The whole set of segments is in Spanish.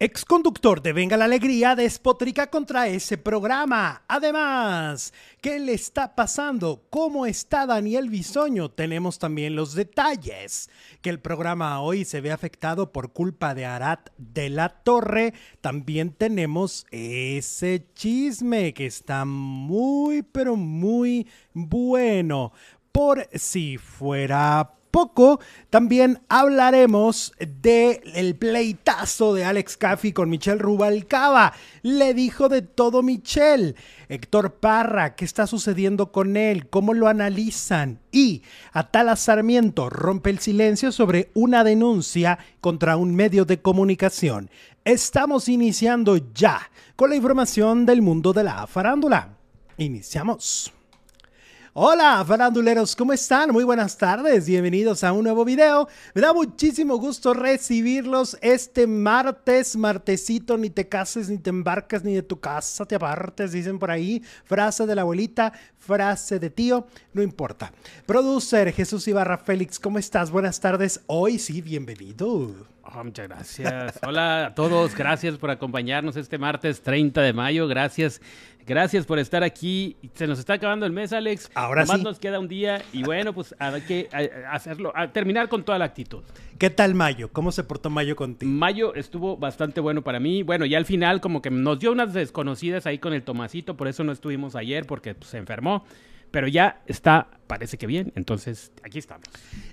Exconductor de Venga la Alegría despotrica contra ese programa. Además, ¿qué le está pasando? ¿Cómo está Daniel Bisoño? Tenemos también los detalles. Que el programa hoy se ve afectado por culpa de Arat de la Torre. También tenemos ese chisme que está muy, pero muy bueno. Por si fuera también hablaremos del el pleitazo de Alex Caffey con Michelle Rubalcaba. Le dijo de todo Michelle. Héctor Parra, ¿qué está sucediendo con él? ¿Cómo lo analizan? Y Atala Sarmiento rompe el silencio sobre una denuncia contra un medio de comunicación. Estamos iniciando ya con la información del mundo de la farándula. Iniciamos. Hola, faranduleros, ¿cómo están? Muy buenas tardes, bienvenidos a un nuevo video. Me da muchísimo gusto recibirlos este martes, martesito, ni te cases, ni te embarcas, ni de tu casa te apartes, dicen por ahí. Frase de la abuelita, frase de tío, no importa. Producer Jesús Ibarra Félix, ¿cómo estás? Buenas tardes, hoy sí, bienvenido. Oh, muchas gracias. Hola a todos, gracias por acompañarnos este martes 30 de mayo. Gracias, gracias por estar aquí. Se nos está acabando el mes, Alex. Ahora Nomás sí. nos queda un día y bueno, pues hay que hacerlo, a terminar con toda la actitud. ¿Qué tal Mayo? ¿Cómo se portó Mayo contigo? Mayo estuvo bastante bueno para mí. Bueno, ya al final como que nos dio unas desconocidas ahí con el Tomasito, por eso no estuvimos ayer porque pues, se enfermó. now Pero ya está, parece que bien. Entonces, aquí estamos.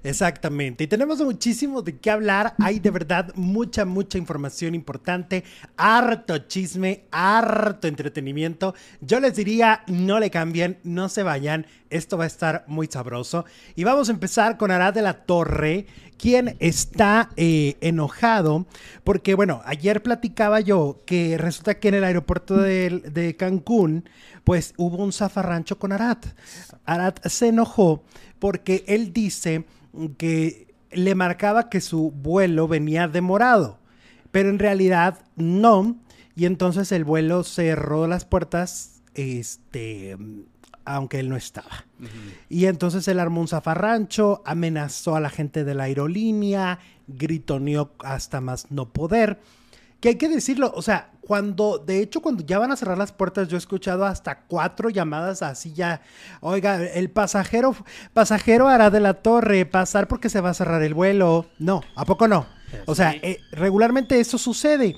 Exactamente. Y tenemos muchísimo de qué hablar. Hay de verdad mucha, mucha información importante. Harto chisme, harto entretenimiento. Yo les diría, no le cambien, no se vayan. Esto va a estar muy sabroso. Y vamos a empezar con Arad de la Torre, quien está eh, enojado porque, bueno, ayer platicaba yo que resulta que en el aeropuerto de, de Cancún, pues hubo un zafarrancho con Arad. Arad se enojó porque él dice que le marcaba que su vuelo venía demorado, pero en realidad no, y entonces el vuelo cerró las puertas, este, aunque él no estaba. Y entonces él armó un zafarrancho, amenazó a la gente de la aerolínea, gritoneó hasta más no poder. Que hay que decirlo, o sea, cuando, de hecho, cuando ya van a cerrar las puertas, yo he escuchado hasta cuatro llamadas así ya. Oiga, el pasajero, pasajero hará de la torre pasar porque se va a cerrar el vuelo. No, ¿a poco no? O sea, eh, regularmente eso sucede.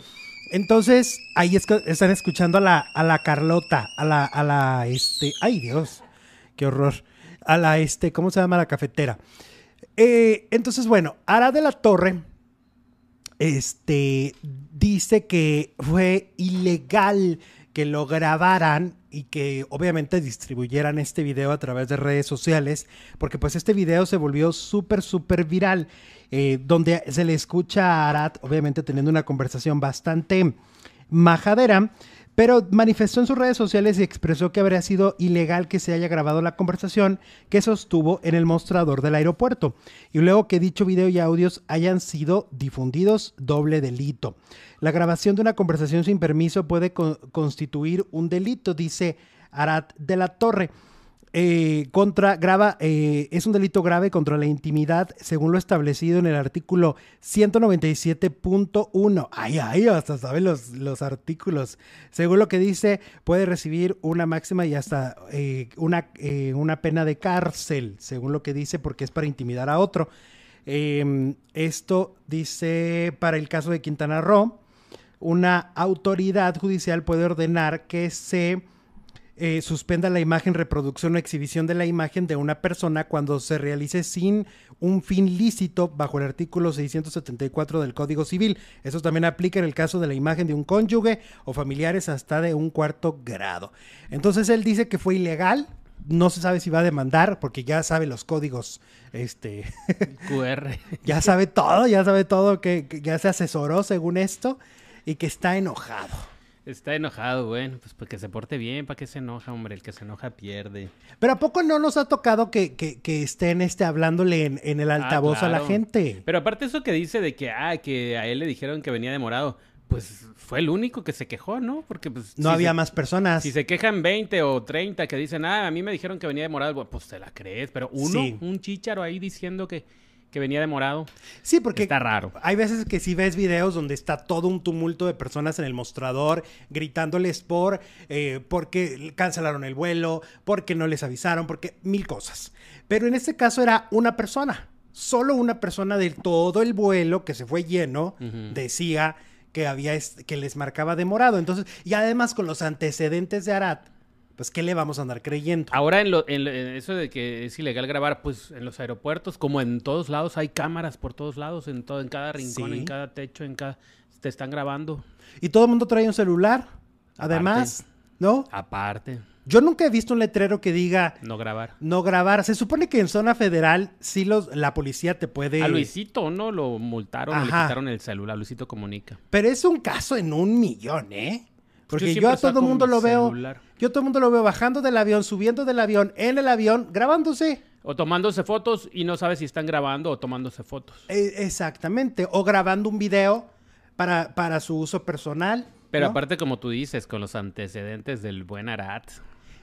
Entonces, ahí es que están escuchando a la, a la Carlota, a la, a la, este, ay Dios, qué horror, a la, este, ¿cómo se llama la cafetera? Eh, entonces, bueno, Ara de la Torre, este, dice que fue ilegal que lo grabaran y que obviamente distribuyeran este video a través de redes sociales, porque pues este video se volvió súper, súper viral, eh, donde se le escucha a Arat, obviamente teniendo una conversación bastante majadera, pero manifestó en sus redes sociales y expresó que habría sido ilegal que se haya grabado la conversación que sostuvo en el mostrador del aeropuerto, y luego que dicho video y audios hayan sido difundidos, doble delito. La grabación de una conversación sin permiso puede co- constituir un delito, dice Arat de la Torre. Eh, contra grava eh, es un delito grave contra la intimidad según lo establecido en el artículo 197.1 ay ay hasta saben los, los artículos. Según lo que dice puede recibir una máxima y hasta eh, una, una pena de cárcel según lo que dice porque es para intimidar a otro. Eh, esto dice para el caso de Quintana Roo una autoridad judicial puede ordenar que se eh, suspenda la imagen, reproducción o exhibición de la imagen de una persona cuando se realice sin un fin lícito bajo el artículo 674 del Código Civil. Eso también aplica en el caso de la imagen de un cónyuge o familiares hasta de un cuarto grado. Entonces él dice que fue ilegal. No se sabe si va a demandar porque ya sabe los códigos, este, QR. ya sabe todo, ya sabe todo, que, que ya se asesoró según esto y que está enojado. Está enojado, bueno, pues porque se porte bien, ¿para qué se enoja, hombre? El que se enoja pierde. Pero ¿a poco no nos ha tocado que, que- que estén este, hablándole en, en el altavoz a la Ah, gente? Pero aparte eso que dice de que, ah, que a él le dijeron que venía demorado, pues fue el único que se quejó, ¿no? Porque pues... No si había se- más personas. Si se quejan 20 o 30 que dicen, ah, a mí me dijeron que venía demorado, bueno, pues te la crees, pero uno, Sí. un chícharo ahí diciendo que, que venía de morado. Sí, porque Está raro. hay veces que sí ves videos donde está todo un tumulto de personas en el mostrador gritándoles por eh, porque cancelaron el vuelo, porque no les avisaron, porque mil cosas. Pero en este caso era una persona, solo una persona de todo el vuelo que se fue lleno decía que había que les marcaba de morado. Entonces, y además con los antecedentes de Arat, pues qué le vamos a andar creyendo. Ahora en, lo- en lo- en eso de que es ilegal grabar, pues en los aeropuertos, como en todos lados, hay cámaras por todos lados, en todo, en cada rincón, Sí. en cada techo, en cada te están grabando. Y todo el mundo trae un celular. Además, ¿no? Aparte, Yo nunca he visto un letrero que diga no grabar. no grabar. Se supone que en zona federal sí los, la policía te puede... A Luisito, ¿no? Lo multaron, le quitaron el celular. Luisito comunica. Pero es un caso en un millón, ¿eh? Porque yo, a todo el mundo lo veo... Yo a todo el mundo lo veo bajando del avión, subiendo del avión, en el avión, grabándose. O tomándose fotos y no sabes si están grabando o tomándose fotos. Eh, exactamente. O grabando un video para, para su uso personal. Pero ¿no? aparte, como tú dices, con los antecedentes del buen Arat,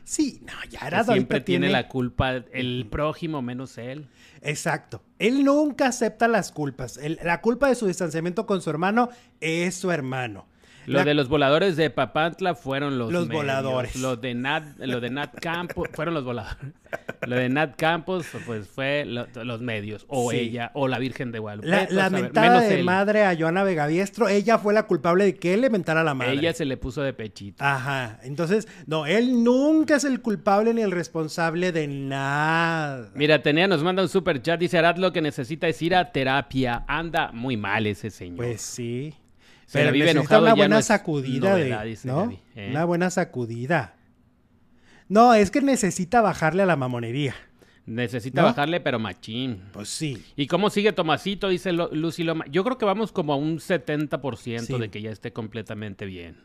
Sí, no, ya era siempre tiene la culpa el prójimo menos él. Exacto. Él nunca acepta las culpas. La culpa de su distanciamiento con su hermano es su hermano. Lo La- de los voladores de Papantla fueron los Los medios. voladores. Lo de Nat, lo de Nat Campos fueron los voladores. Lo de Nat Campos pues fue lo- los medios o Sí. ella o la Virgen de Guadalupe. La, la mentada de él. madre a Joana Vegaviestro, ella fue la culpable de que él le mentara la madre. Ella se le puso de pechito. Ajá. Entonces, no, él nunca es el culpable ni el responsable de nada. Mira, Tenea nos manda un super chat. Dice Arad lo que necesita es ir a terapia. Anda muy mal ese señor. Pues sí. La vive necesita enojado, una buena no sacudida novedad, de, dice ¿no? ¿eh? Una buena sacudida. No, es que necesita bajarle a la mamonería. Necesita ¿No? bajarle, pero machín. Pues sí. ¿Y cómo sigue Tomasito? Dice Lo- Lucy Loma. Yo creo que vamos como a un 70% Sí. de que ya esté completamente bien.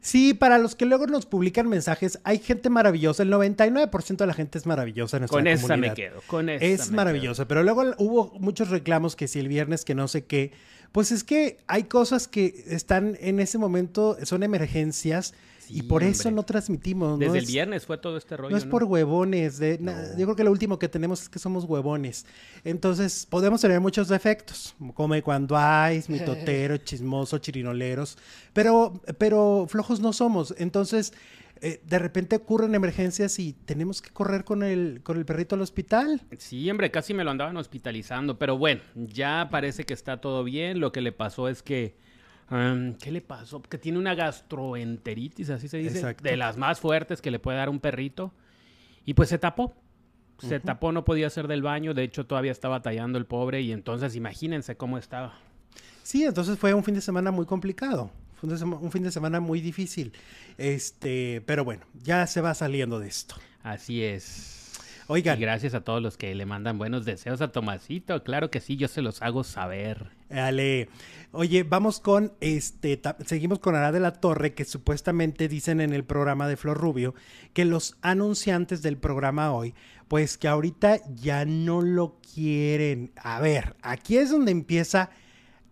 Sí, para los que luego nos publican mensajes, hay gente maravillosa. El 99% de la gente es maravillosa en nuestra Con esa comunidad. me quedo. Con esa Es me maravilloso, pero luego hubo muchos reclamos que si el viernes que no sé qué, pues es que hay cosas que están en ese momento, son emergencias y por eso no transmitimos. quedo. no Desde el es- viernes fue todo este rollo. No es por huevones, de, na- yo creo que lo último que tenemos es que somos huevones. Entonces, podemos tener muchos defectos, como cuando hay mitotero, chismoso, chirinoleros, pero, pero flojos no somos. Entonces, eh, de repente ocurren emergencias y tenemos que correr con el, con el perrito al hospital. Sí, hombre, casi me lo andaban hospitalizando. Pero bueno, ya parece que está todo bien. Lo que le pasó es que. um, ¿Qué le pasó? Que tiene una gastroenteritis, así se dice. Exacto. De las más fuertes que le puede dar un perrito. Y pues se tapó. Se tapó, no podía hacer del baño. De hecho, todavía estaba batallando el pobre. Y entonces, imagínense cómo estaba. Sí, entonces fue un fin de semana muy complicado. Fue un, fin de semana muy difícil. Este, pero bueno, ya se va saliendo de esto. Así es. Y Oigan, gracias a todos los que le mandan buenos deseos a Tomasito. Claro que sí, yo se los hago saber. Ale. Oye, vamos con este, seguimos con Ara de la Torre, que supuestamente dicen en el programa de Flor Rubio que los anunciantes del programa hoy, pues que ahorita ya no lo quieren. A ver, aquí es donde empieza,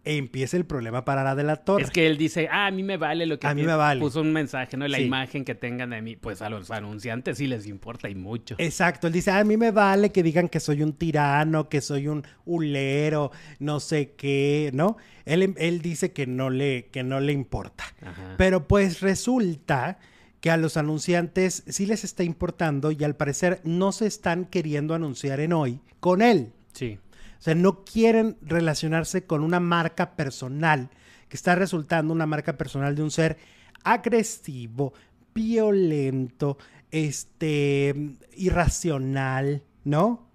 empieza el problema para la Torre. Es que él dice, ah, a mí me vale lo que A mí me vale. puso un mensaje, ¿no? La Sí. imagen que tengan de mí. Pues a los anunciantes sí les importa y mucho. Exacto, él dice, a mí me vale que digan que soy un tirano, que soy un hulero, no sé qué, ¿no? Él, él dice que no le, que no le importa. Ajá. Pero pues resulta que a los anunciantes sí les está importando y al parecer no se están queriendo anunciar en hoy con él. Sí. O sea, no quieren relacionarse con una marca personal que está resultando una marca personal de un ser agresivo, violento, este, irracional, ¿no?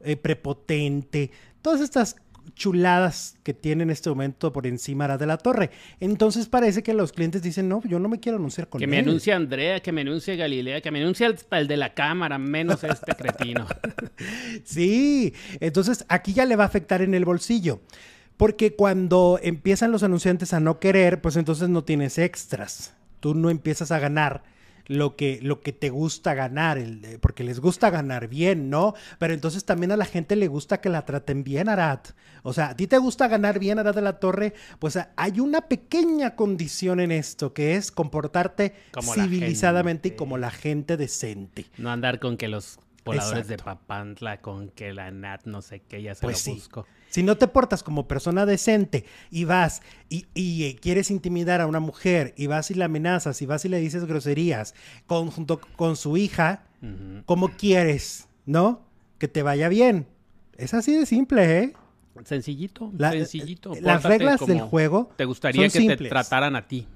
Eh, prepotente, todas estas chuladas que tiene en este momento por encima de la Torre. Entonces parece que los clientes dicen, no, yo no me quiero anunciar con Que él. me anuncie Andrea, que me anuncie Galilea, que me anuncie hasta el de la cámara, menos este cretino. Sí, entonces aquí ya le va a afectar en el bolsillo. Porque cuando empiezan los anunciantes a no querer, pues entonces no tienes extras. Tú no empiezas a ganar lo que, lo que te gusta ganar, el- eh, porque les gusta ganar bien, ¿no? Pero entonces también a la gente le gusta que la traten bien, Arat. O sea, a ti te gusta ganar bien, Arat de la Torre, pues a- hay una pequeña condición en esto, que es comportarte Como civilizadamente y como la gente decente. No andar con que los voladores Exacto. de Papantla, con que la Nat no sé qué, ya se Pues lo sí. busco. Si no te portas como persona decente y vas y, y, eh, quieres intimidar a una mujer y vas y la amenazas y vas y le dices groserías con, junto con su hija, ¿cómo quieres, no? Que te vaya bien. Es así de simple, ¿eh? Sencillito, La- sencillito. las Pórtate reglas del juego Te gustaría son que te trataran a ti.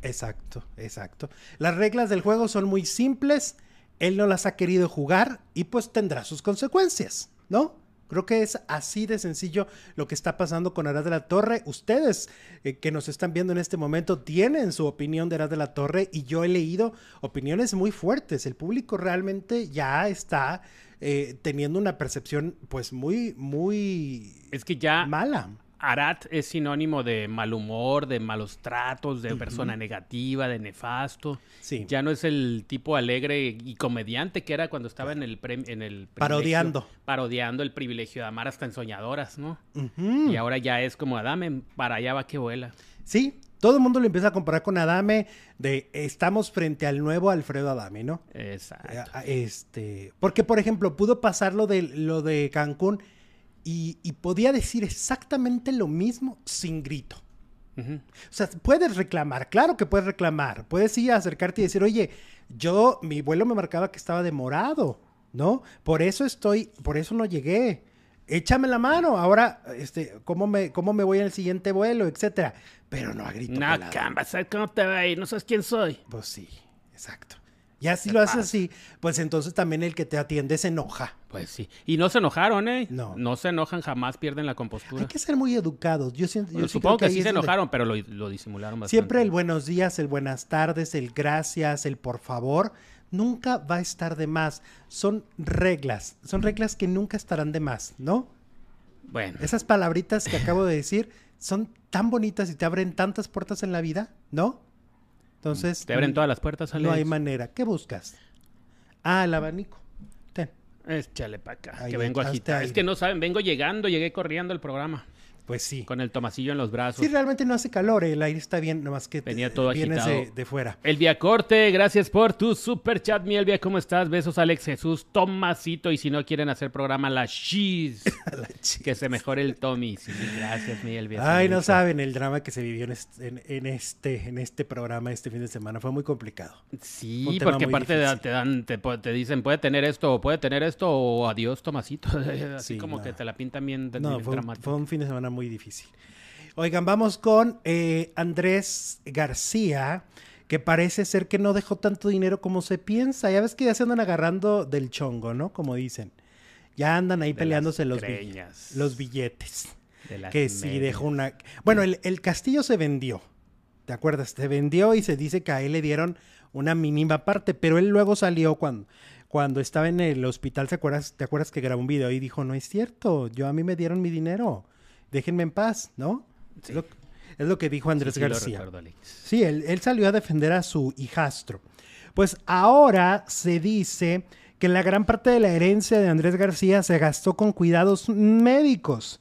Exacto, exacto. Las reglas del juego son muy simples. Él no las ha querido jugar y pues tendrá sus consecuencias, ¿no? Creo que es así de sencillo lo que está pasando con Arad de la Torre. Ustedes eh, que nos están viendo en este momento tienen su opinión de Arad de la Torre y yo he leído opiniones muy fuertes. El público realmente ya está eh, teniendo una percepción pues muy, muy Es que ya mala. Arat es sinónimo de mal humor, de malos tratos, de persona negativa, de nefasto. Sí. Ya no es el tipo alegre y comediante que era cuando estaba en el en el Parodiando. parodiando el privilegio de amar hasta en soñadoras, ¿no? Y ahora ya es como Adame, para allá va que vuela. Sí, todo el mundo lo empieza a comparar con Adame de estamos frente al nuevo Alfredo Adame, ¿no? Exacto. Eh, Este, porque por ejemplo, pudo pasar lo de lo de Cancún y, y podía decir exactamente lo mismo sin grito. O sea, puedes reclamar, claro que puedes reclamar. Puedes ir a acercarte y decir, oye, yo, mi vuelo me marcaba que estaba demorado, ¿no? Por eso estoy, por eso no llegué. Échame la mano, ahora, este, ¿cómo me, cómo me voy en el siguiente vuelo, etcétera? Pero no a grito. No, pelado. camba, ¿sabes cómo te va a ir? No sabes quién soy. Pues sí, exacto. Ya si lo haces así, pues entonces también el que te atiende se enoja. Pues sí. Y no se enojaron, ¿eh? No. No se enojan, jamás pierden la compostura. Hay que ser muy educados. Yo siento, yo Bueno, sí supongo creo que, ahí sí se enojaron, pero lo, lo disimularon bastante. Siempre el buenos días, el buenas tardes, el gracias, el por favor, nunca va a estar de más. Son reglas, son reglas que nunca estarán de más, ¿no? Bueno, Esas palabritas que acabo de decir son tan bonitas y te abren tantas puertas en la vida, ¿no? Entonces, te abren todas las puertas, no hay Alex. manera. ¿Qué buscas? Ah, el abanico. Ten. Échale para acá, Ahí, que vengo a hazte agitar. aire. Es que no saben, vengo llegando, llegué corriendo al programa, Pues sí. con el tomasillo en los brazos. Sí, realmente no hace calor, el aire está bien, nomás que Venía todo vienes de, agitado. de fuera. Elvia Corte, gracias por tu super chat, mi Elvia, ¿cómo estás? Besos, Alex Jesús, Tomasito, y si no quieren hacer programa, la Cheese, La que se mejore el Tommy. Sí, gracias, mi Elvia. Ay, no saben el drama que se vivió en este, en, en este, en este programa este fin de semana. Fue muy complicado. Sí, porque aparte difícil. te dan, te, dicen, puede tener esto, o puede tener esto, o adiós, Tomasito. Así Sí, como no. que te la pintan bien, No, bien fue dramático. fue un fin de semana muy difícil. Oigan, vamos con eh, Andrés García, que parece ser que no dejó tanto dinero como se piensa. Ya ves que ya se andan agarrando del chongo, ¿no? Como dicen. Ya andan ahí De peleándose los, billetes. De que sí medias. dejó una... Bueno, el, el castillo se vendió, ¿te acuerdas? Se vendió y se dice que a él le dieron una mínima parte, pero él luego salió cuando, cuando estaba en el hospital, ¿te acuerdas, ¿te acuerdas que grabó un video y dijo, no es cierto, yo a mí me dieron mi dinero, déjenme en paz, ¿no? Sí. Es, lo, es lo que dijo Andrés Sí, sí, lo García. recuerdo. Sí, él, él salió a defender a su hijastro. Pues ahora se dice que la gran parte de la herencia de Andrés García se gastó con cuidados médicos.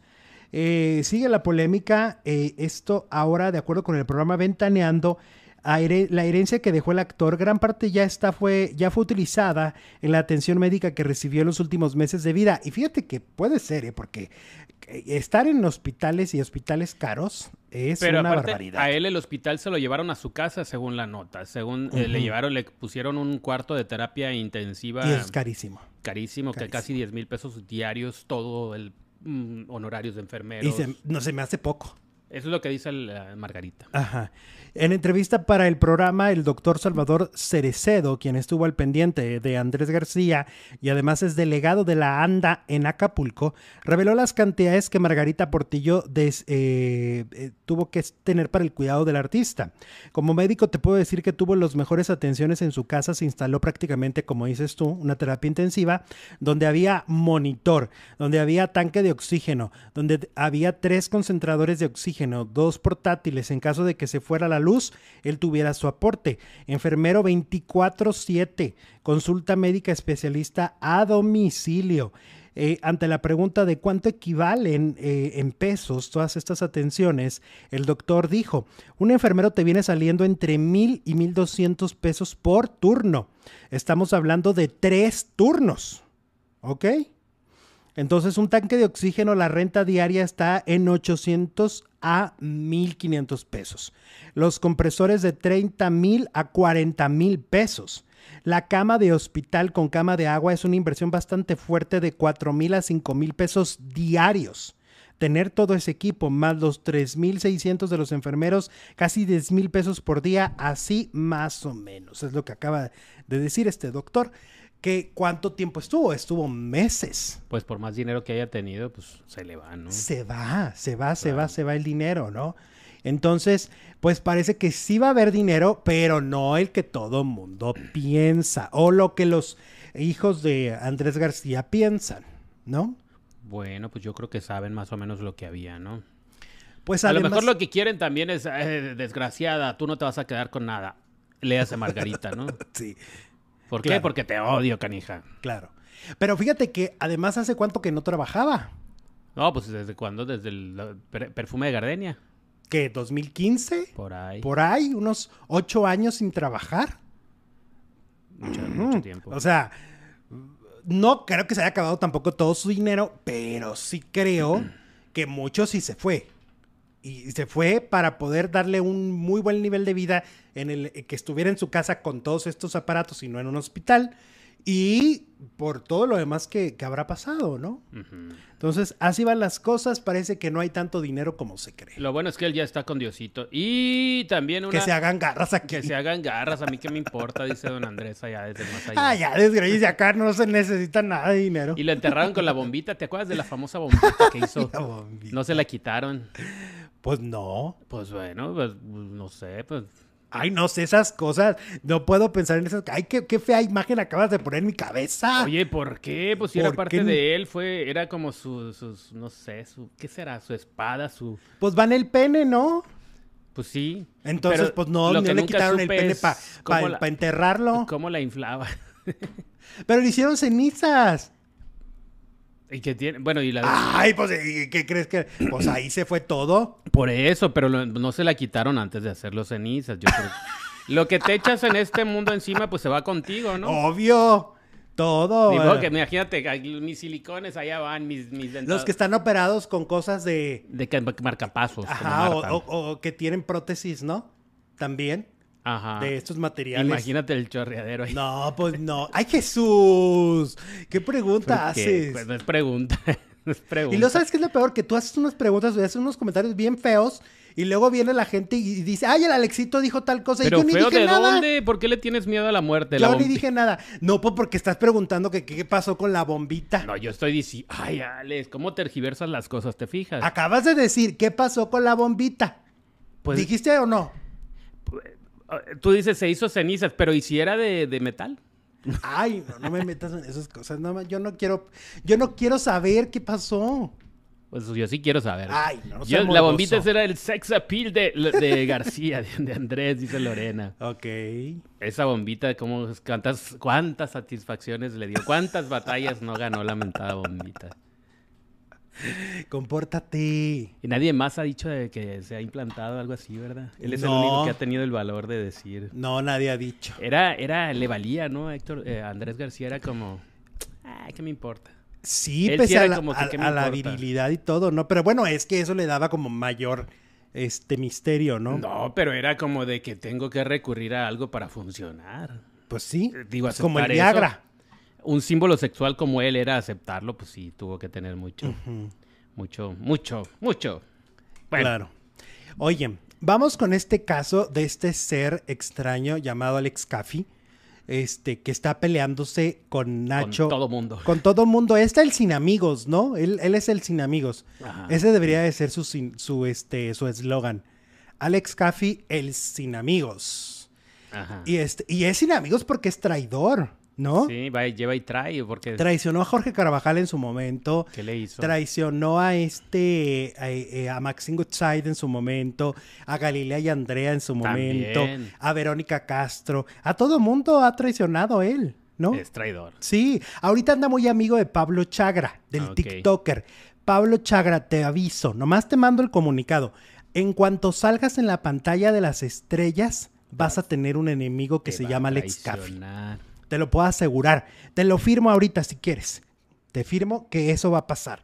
Eh, sigue la polémica. eh, esto ahora, de acuerdo con el programa Ventaneando, la herencia que dejó el actor, gran parte ya está fue ya fue utilizada en la atención médica que recibió en los últimos meses de vida. Y fíjate que puede ser, ¿eh? porque eh, estar en hospitales y hospitales caros es Pero una aparte, barbaridad. a él el hospital se lo llevaron a su casa, según la nota. Según eh, le llevaron, le pusieron un cuarto de terapia intensiva Y es carísimo. carísimo, que casi 10 mil pesos diarios, todo el mm, honorarios de Y enfermeros. se- no se me hace poco. Eso es lo que dice eh, Margarita. Ajá. En entrevista para el programa, el doctor Salvador Cerecedo, quien estuvo al pendiente de Andrés García y además es delegado de la ANDA en Acapulco, reveló las cantidades que Margarita Portillo eh, eh, tuvo que tener para el cuidado del artista. Como médico te puedo decir que tuvo las mejores atenciones en su casa, se instaló prácticamente, como dices tú, una terapia intensiva, donde había monitor, donde había tanque de oxígeno, donde había tres concentradores de oxígeno, dos portátiles en caso de que se fuera la luz, él tuviera su aporte. Enfermero 24/7, consulta médica especialista a domicilio. Eh, ante la pregunta de cuánto equivalen eh, en pesos todas estas atenciones, el doctor dijo, un enfermero te viene saliendo entre mil y mil doscientos pesos por turno. Estamos hablando de tres turnos, ¿ok? Entonces, un tanque de oxígeno, la renta diaria está en 800 a 1500 pesos. Los compresores de 30 mil a 40 mil pesos. La cama de hospital con cama de agua es una inversión bastante fuerte de 4 mil a 5 mil pesos diarios. Tener todo ese equipo, más los 3.600 de los enfermeros, casi 10 mil pesos por día, así más o menos. Es lo que acaba de decir este doctor que cuánto tiempo estuvo, estuvo meses. Pues por más dinero que haya tenido, pues se le va, ¿no? Se va, se va, se va, se va el dinero, ¿no? Entonces, pues parece que sí va a haber dinero, pero no el que todo mundo piensa o lo que los hijos de Andrés García piensan, ¿no? Bueno, pues yo creo que saben más o menos lo que había, ¿no? Pues a lo mejor lo que quieren también es, eh, desgraciada, tú no te vas a quedar con nada. Léase Margarita, ¿no? sí. ¿Por qué? Porque te odio, canija. Claro. Pero fíjate que además hace cuánto que no trabajaba. No, pues desde cuándo, desde el perfume de Gardenia. ¿Qué? ¿2015? Por ahí. Por ahí, unos ocho años sin trabajar. Mucho, mucho tiempo. O sea, no creo que se haya acabado tampoco todo su dinero, pero sí creo que mucho sí se fue. Y se fue para poder darle un muy buen nivel de vida en el que estuviera en su casa con todos estos aparatos y no en un hospital. Y por todo lo demás que, habrá pasado, ¿no? Entonces, así van las cosas. Parece que no hay tanto dinero como se cree. Lo bueno es que él ya está con Diosito. Y también una... Que se hagan garras aquí. Que se hagan garras. A mí qué me importa, dice don Andrés allá desde más allá. Ah, ya, desgracia. Acá no se necesita nada de dinero. Y lo enterraron con la bombita. ¿Te acuerdas de la famosa bombita que hizo? No se la quitaron. Pues no. Pues bueno, pues, no sé, pues... Ay, no sé esas cosas. No puedo pensar en esas. Ay, qué, qué fea imagen acabas de poner en mi cabeza. Oye, ¿por qué? Pues si era parte de él, fue, era como su, sus, no sé, su, ¿qué será? Su espada, su. Pues va en el pene, ¿no? Pues sí. Entonces, pues no, no le quitaron el pene para pa, enterrarlo. ¿Cómo la inflaba? Pero le hicieron cenizas. Y que tiene, bueno, y la... Ay, pues, ¿qué crees que...? Pues ahí se fue todo. Por eso, pero no se la quitaron antes de hacer los cenizas. Yo creo... Lo que te echas en este mundo encima, pues se va contigo, ¿no? Obvio. Todo. Digo que imagínate, mis silicones allá van, mis, mis Los que están operados con cosas de... De marcapasos. Ajá, o que tienen prótesis, ¿no? También. Ajá. de estos materiales. Imagínate el chorreadero ahí. No, pues no. ¡Ay, Jesús! ¿Qué pregunta haces? Pues no es pregunta. no es pregunta. Y lo sabes que es lo peor, que tú haces unas preguntas, haces unos comentarios bien feos y luego viene la gente y dice, ay, el Alexito dijo tal cosa. Pero y yo feo, ni dije ¿de nada. dónde? ¿Por qué le tienes miedo a la muerte? Yo ni dije nada. No, pues porque estás preguntando que qué pasó con la bombita. No, yo estoy diciendo, ay, Alex, ¿cómo tergiversas las cosas? ¿Te fijas? Acabas de decir, ¿qué pasó con la bombita? Pues, ¿Dijiste o no? Tú dices se hizo cenizas, pero ¿y si era de, metal? Ay, no, no me metas en esas cosas. No, yo no quiero, yo no quiero saber qué pasó. Pues yo sí quiero saber. Ay, no, La bombita era el sex appeal de, García, de, Andrés, dice Lorena. Ok. Esa bombita, ¿cómo, cuántas, cuántas satisfacciones le dio? ¿Cuántas batallas no ganó la mentada bombita? Compórtate. Y nadie más ha dicho de que se ha implantado algo así, ¿verdad? Él es el único que ha tenido el valor de decir. No, nadie ha dicho. Era, era, le valía, ¿no? Héctor, eh, Andrés García era como, ah, ¿qué me importa? Sí, pese a, la, virilidad y todo, ¿no? Pero bueno, es que eso le daba como mayor este misterio, ¿no? No, pero era como de que tengo que recurrir a algo para funcionar. Pues sí, digo, pues como el Viagra un símbolo sexual como él era aceptarlo, pues sí, tuvo que tener mucho, mucho, mucho, mucho. Claro. Oye, vamos con este caso de este ser extraño llamado Alex Caffey, este, que está peleándose con Nacho. Con todo mundo. Con todo mundo. Este es el sin amigos, ¿no? Él, él es el sin amigos. Ese debería de ser su, su, este, su eslogan. Alex Caffey, el sin amigos. Ajá. Y, este, y es sin amigos porque es traidor. ¿No? Sí, va lleva y trae. Porque... Traicionó a Jorge Carvajal en su momento. ¿Qué le hizo? Traicionó a este, a, eh, a Maxine Goodside en su momento, a Galilea y Andrea en su momento, a Verónica Castro. A todo mundo ha traicionado él, ¿no? Es traidor. Sí, ahorita anda muy amigo de Pablo Chagra, del ah, TikToker. Pablo Chagra, te aviso, nomás te mando el comunicado. En cuanto salgas en la pantalla de las estrellas, vas a tener un enemigo que se llama Alex Caffey. Te lo puedo asegurar. Te lo firmo ahorita si quieres. te firmo que eso va a pasar.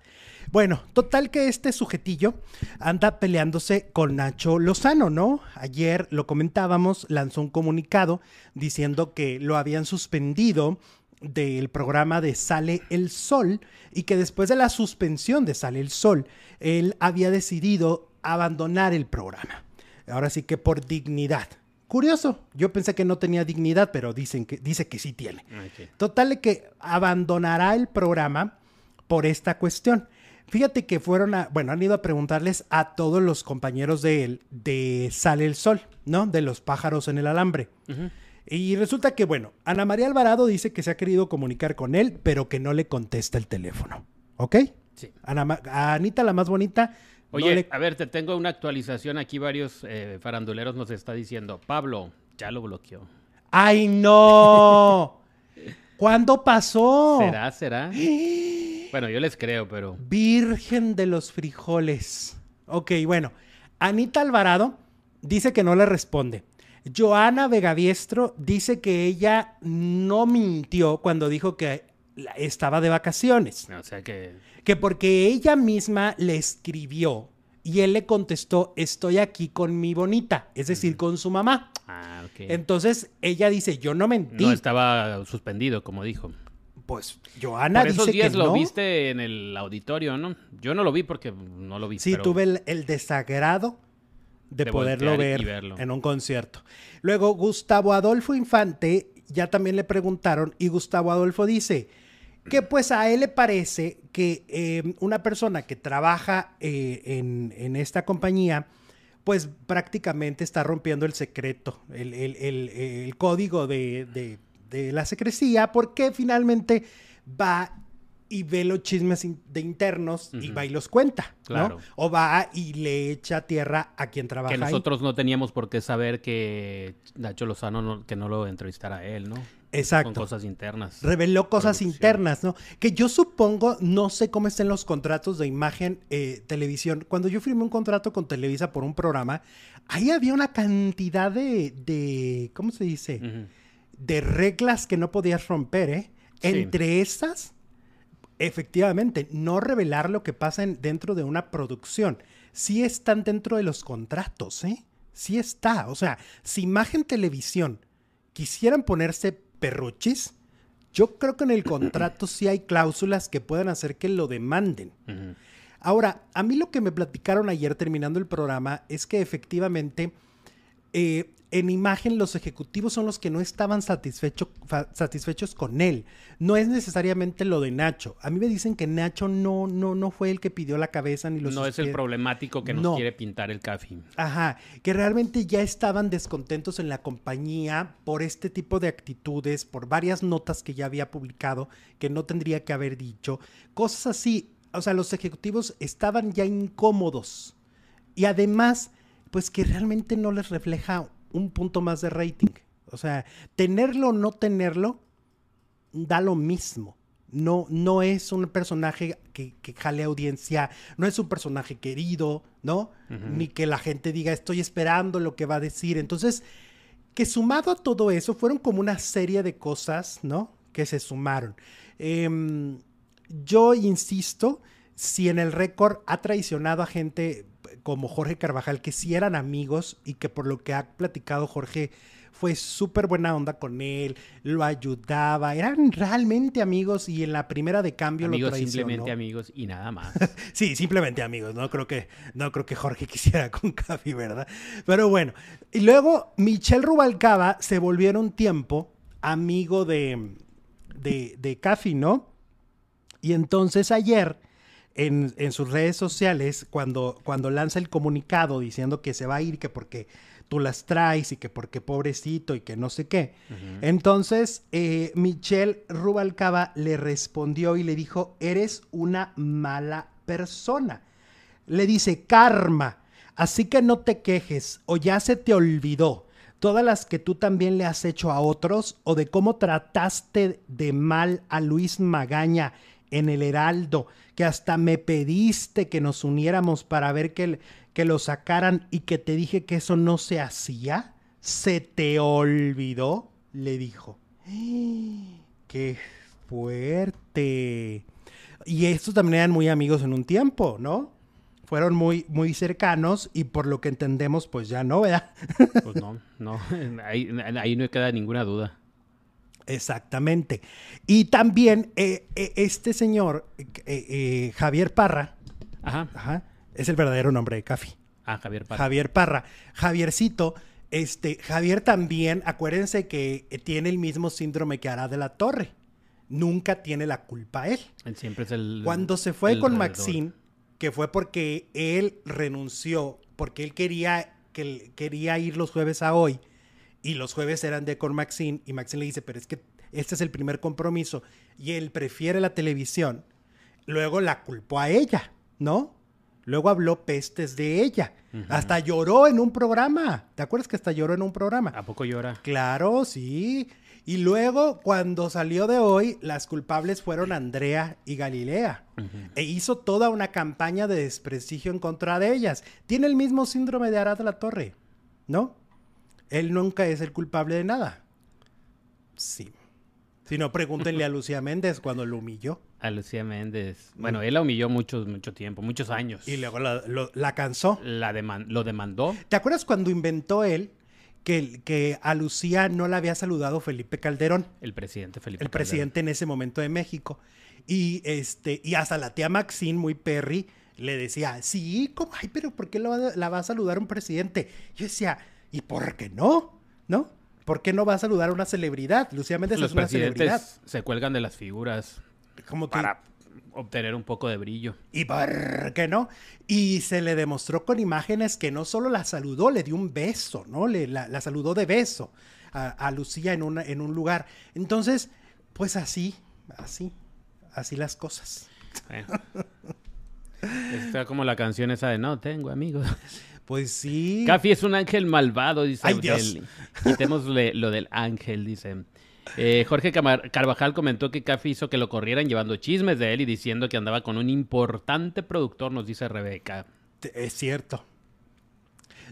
Bueno, total que este sujetillo anda peleándose con Nacho Lozano, ¿no? Ayer lo comentábamos, lanzó un comunicado diciendo que lo habían suspendido del programa de Sale el Sol y que después de la suspensión de Sale el Sol, él había decidido abandonar el programa. Ahora sí que por dignidad. Curioso, yo pensé que no tenía dignidad, pero dicen que, dice que sí tiene. Ok. Total de que abandonará el programa por esta cuestión. Fíjate que fueron a, bueno, han ido a preguntarles a todos los compañeros de él de Sale el Sol, ¿no? De los pájaros en el alambre. Y resulta que, bueno, Ana María Alvarado dice que se ha querido comunicar con él, pero que no le contesta el teléfono. ¿Ok? Sí. Ana a Anita, la más bonita. No Oye, le- a ver, te tengo una actualización aquí. Varios eh, faranduleros nos está diciendo, Pablo, ya lo bloqueó. ¡Ay, no! ¿Cuándo pasó? ¿Será, será? bueno, yo les creo, pero... Virgen de los frijoles. Ok, bueno. Anita Alvarado dice que no le responde. Joana Vegaviestro dice que ella no mintió cuando dijo que estaba de vacaciones. O sea que... Que porque ella misma le escribió y él le contestó, estoy aquí con mi bonita, es decir, con su mamá. Ah, ok. Entonces ella dice, yo no mentí. No estaba suspendido, como dijo. Pues Joana Por esos dice días que lo no. viste en el auditorio, ¿no? Yo no lo vi porque no lo vi. Sí, pero- tuve el, el desagrado de, De poderlo ver verlo. en un concierto. Luego, Gustavo Adolfo Infante, ya también le preguntaron, y Gustavo Adolfo dice que pues a él le parece que eh, una persona que trabaja eh, en, en esta compañía, pues prácticamente está rompiendo el secreto, el, el- el- el código de, de- de la secrecía, porque finalmente va y ve los chismes de internos y va y los cuenta, ¿no? Claro. O va y le echa tierra a quien trabaja Que ahí. nosotros no teníamos por qué saber que Nacho Lozano no- que no lo entrevistara a él, ¿no? Exacto. Son cosas internas. Reveló cosas Producción. internas, ¿no? Que yo supongo, no sé cómo estén los contratos de imagen, eh, televisión. Cuando yo firmé un contrato con Televisa por un programa, ahí había una cantidad de, de ¿cómo se dice? De reglas que no podías romper, ¿eh? Sí. Entre esas, efectivamente, no revelar lo que pasa en- dentro de una producción. Sí están dentro de los contratos, ¿eh? Sí está. O sea, si Imagen Televisión quisieran ponerse perruchis, yo creo que en el contrato sí hay cláusulas que puedan hacer que lo demanden. Ahora, a mí lo que me platicaron ayer terminando el programa es que efectivamente eh, en imagen los ejecutivos son los que no estaban satisfecho- satisfechos con él. No es necesariamente lo de Nacho. A mí me dicen que Nacho no, no, no fue el que pidió la cabeza ni los No es el problemático que nos No. quiere pintar el Cafi. Ajá, que realmente ya estaban descontentos en la compañía por este tipo de actitudes, por varias notas que ya había publicado que no tendría que haber dicho, cosas así. O sea, los ejecutivos estaban ya incómodos y además, pues que realmente no les refleja un punto más de rating. O sea, tenerlo o no tenerlo da lo mismo. No, no es un personaje que, que jale audiencia, no es un personaje querido, ¿no? Ni que la gente diga, estoy esperando lo que va a decir. Entonces, que sumado a todo eso, fueron como una serie de cosas, ¿no? Que se sumaron. Em, yo insisto, si en el récord ha traicionado a gente como Jorge Carvajal, que sí eran amigos y que por lo que ha platicado Jorge fue súper buena onda con él, lo ayudaba, eran realmente amigos y en la primera de cambio lo Amigos, traicionó. simplemente amigos y nada más. Sí, simplemente amigos. No creo que, no creo que Jorge quisiera con Cafi, ¿verdad? Pero bueno. Y luego Michelle Rubalcaba se volvió en un tiempo amigo de, de, de Cafi, ¿no? Y entonces ayer, en, en sus redes sociales, cuando, cuando lanza el comunicado diciendo que se va a ir, que porque tú las traes y que porque pobrecito y que no sé qué. Entonces, eh, Michelle Rubalcaba le respondió y le dijo, eres una mala persona. Le dice, karma, así que no te quejes o ya se te olvidó todas las que tú también le has hecho a otros o de cómo trataste de mal a Luis Magaña en el Heraldo, que hasta me pediste que nos uniéramos para ver que, que lo sacaran y que te dije que eso no se hacía. ¿Se te olvidó? Le dijo. ¡Qué fuerte! Y estos también eran muy amigos en un tiempo, ¿no? Fueron muy, muy cercanos y por lo que entendemos, pues ya no, ¿verdad? Pues no, no, ahí, ahí no queda ninguna duda. Exactamente. Y también eh, eh, este señor, eh, Javier Parra, Ajá. ajá, es el verdadero nombre de Cafi. Ah, Javier Parra. Javier Parra. Javiercito, este, Javier también, acuérdense que tiene el mismo síndrome que Arad de la Torre. Nunca tiene la culpa él. Él siempre es el. Cuando se fue el con. Maxine, que fue porque él renunció, porque él quería, que él quería ir los jueves a hoy, y los jueves eran de con Maxine, y Maxine le dice, pero es que este es el primer compromiso, y él prefiere la televisión, luego la culpó a ella, ¿no? Luego habló pestes de ella. Hasta lloró en un programa. ¿Te acuerdas que hasta lloró en un programa? ¿A poco llora? Claro, sí. Y luego, cuando salió de hoy, las culpables fueron Andrea y Galilea. E hizo toda una campaña de desprestigio en contra de ellas. Tiene el mismo síndrome de Arad de la Torre, ¿no? Él nunca es el culpable de nada. Sí. Si no, pregúntenle a Lucía Méndez cuando lo humilló. A Lucía Méndez. Bueno, él la humilló mucho, mucho tiempo, muchos años. Y luego la, lo- la cansó. La deman- lo demandó. ¿Te acuerdas cuando inventó él que, que a Lucía no la había saludado Felipe Calderón? El presidente Felipe. el Calderón. presidente en ese momento de México. Y este, y hasta la tía Maxine, muy perry, le decía, sí, ¿cómo? Ay, pero ¿por qué la va a saludar un presidente? Yo decía, ¿y por qué no? ¿No? ¿Por qué no va a saludar a una celebridad? Lucía Méndez Los es una celebridad. se cuelgan de las figuras Como que, para obtener un poco de brillo. ¿Y por qué no? Y se le demostró con imágenes que no solo la saludó, le dio un beso, ¿no? Le, la, la saludó de beso a, a Lucía en, una, en un lugar. Entonces, pues así, así, así las cosas. Bueno. Está como la canción esa de No tengo amigos. Pues sí. Cafi es un ángel malvado, dice. Ay, Dios. Quitémosle lo del ángel, dice. Eh, Jorge Camar- Carvajal comentó que Cafi hizo que lo corrieran llevando chismes de él y diciendo que andaba con un importante productor, nos dice Rebeca. Es cierto.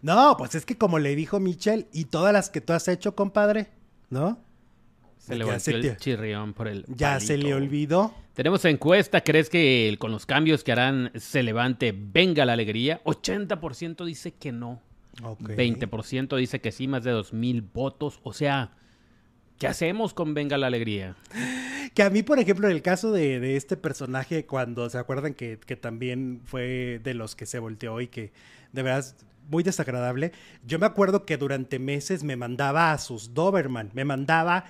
No, pues es que como le dijo Michelle, y todas las que tú has hecho, compadre, ¿no? Se le el chirrión por el. Ya se le olvidó. Tenemos encuesta, ¿crees que el- con los cambios que harán se levante venga la alegría? 80% dice que no. Ok. 20% dice que sí, más de 2000 votos. O sea, ¿qué hacemos con venga la alegría? Que a mí, por ejemplo, en el caso de, de este personaje, cuando se acuerdan que, que también fue de los que se volteó y que de verdad es muy desagradable, yo me acuerdo que durante meses me mandaba a sus Doberman, me mandaba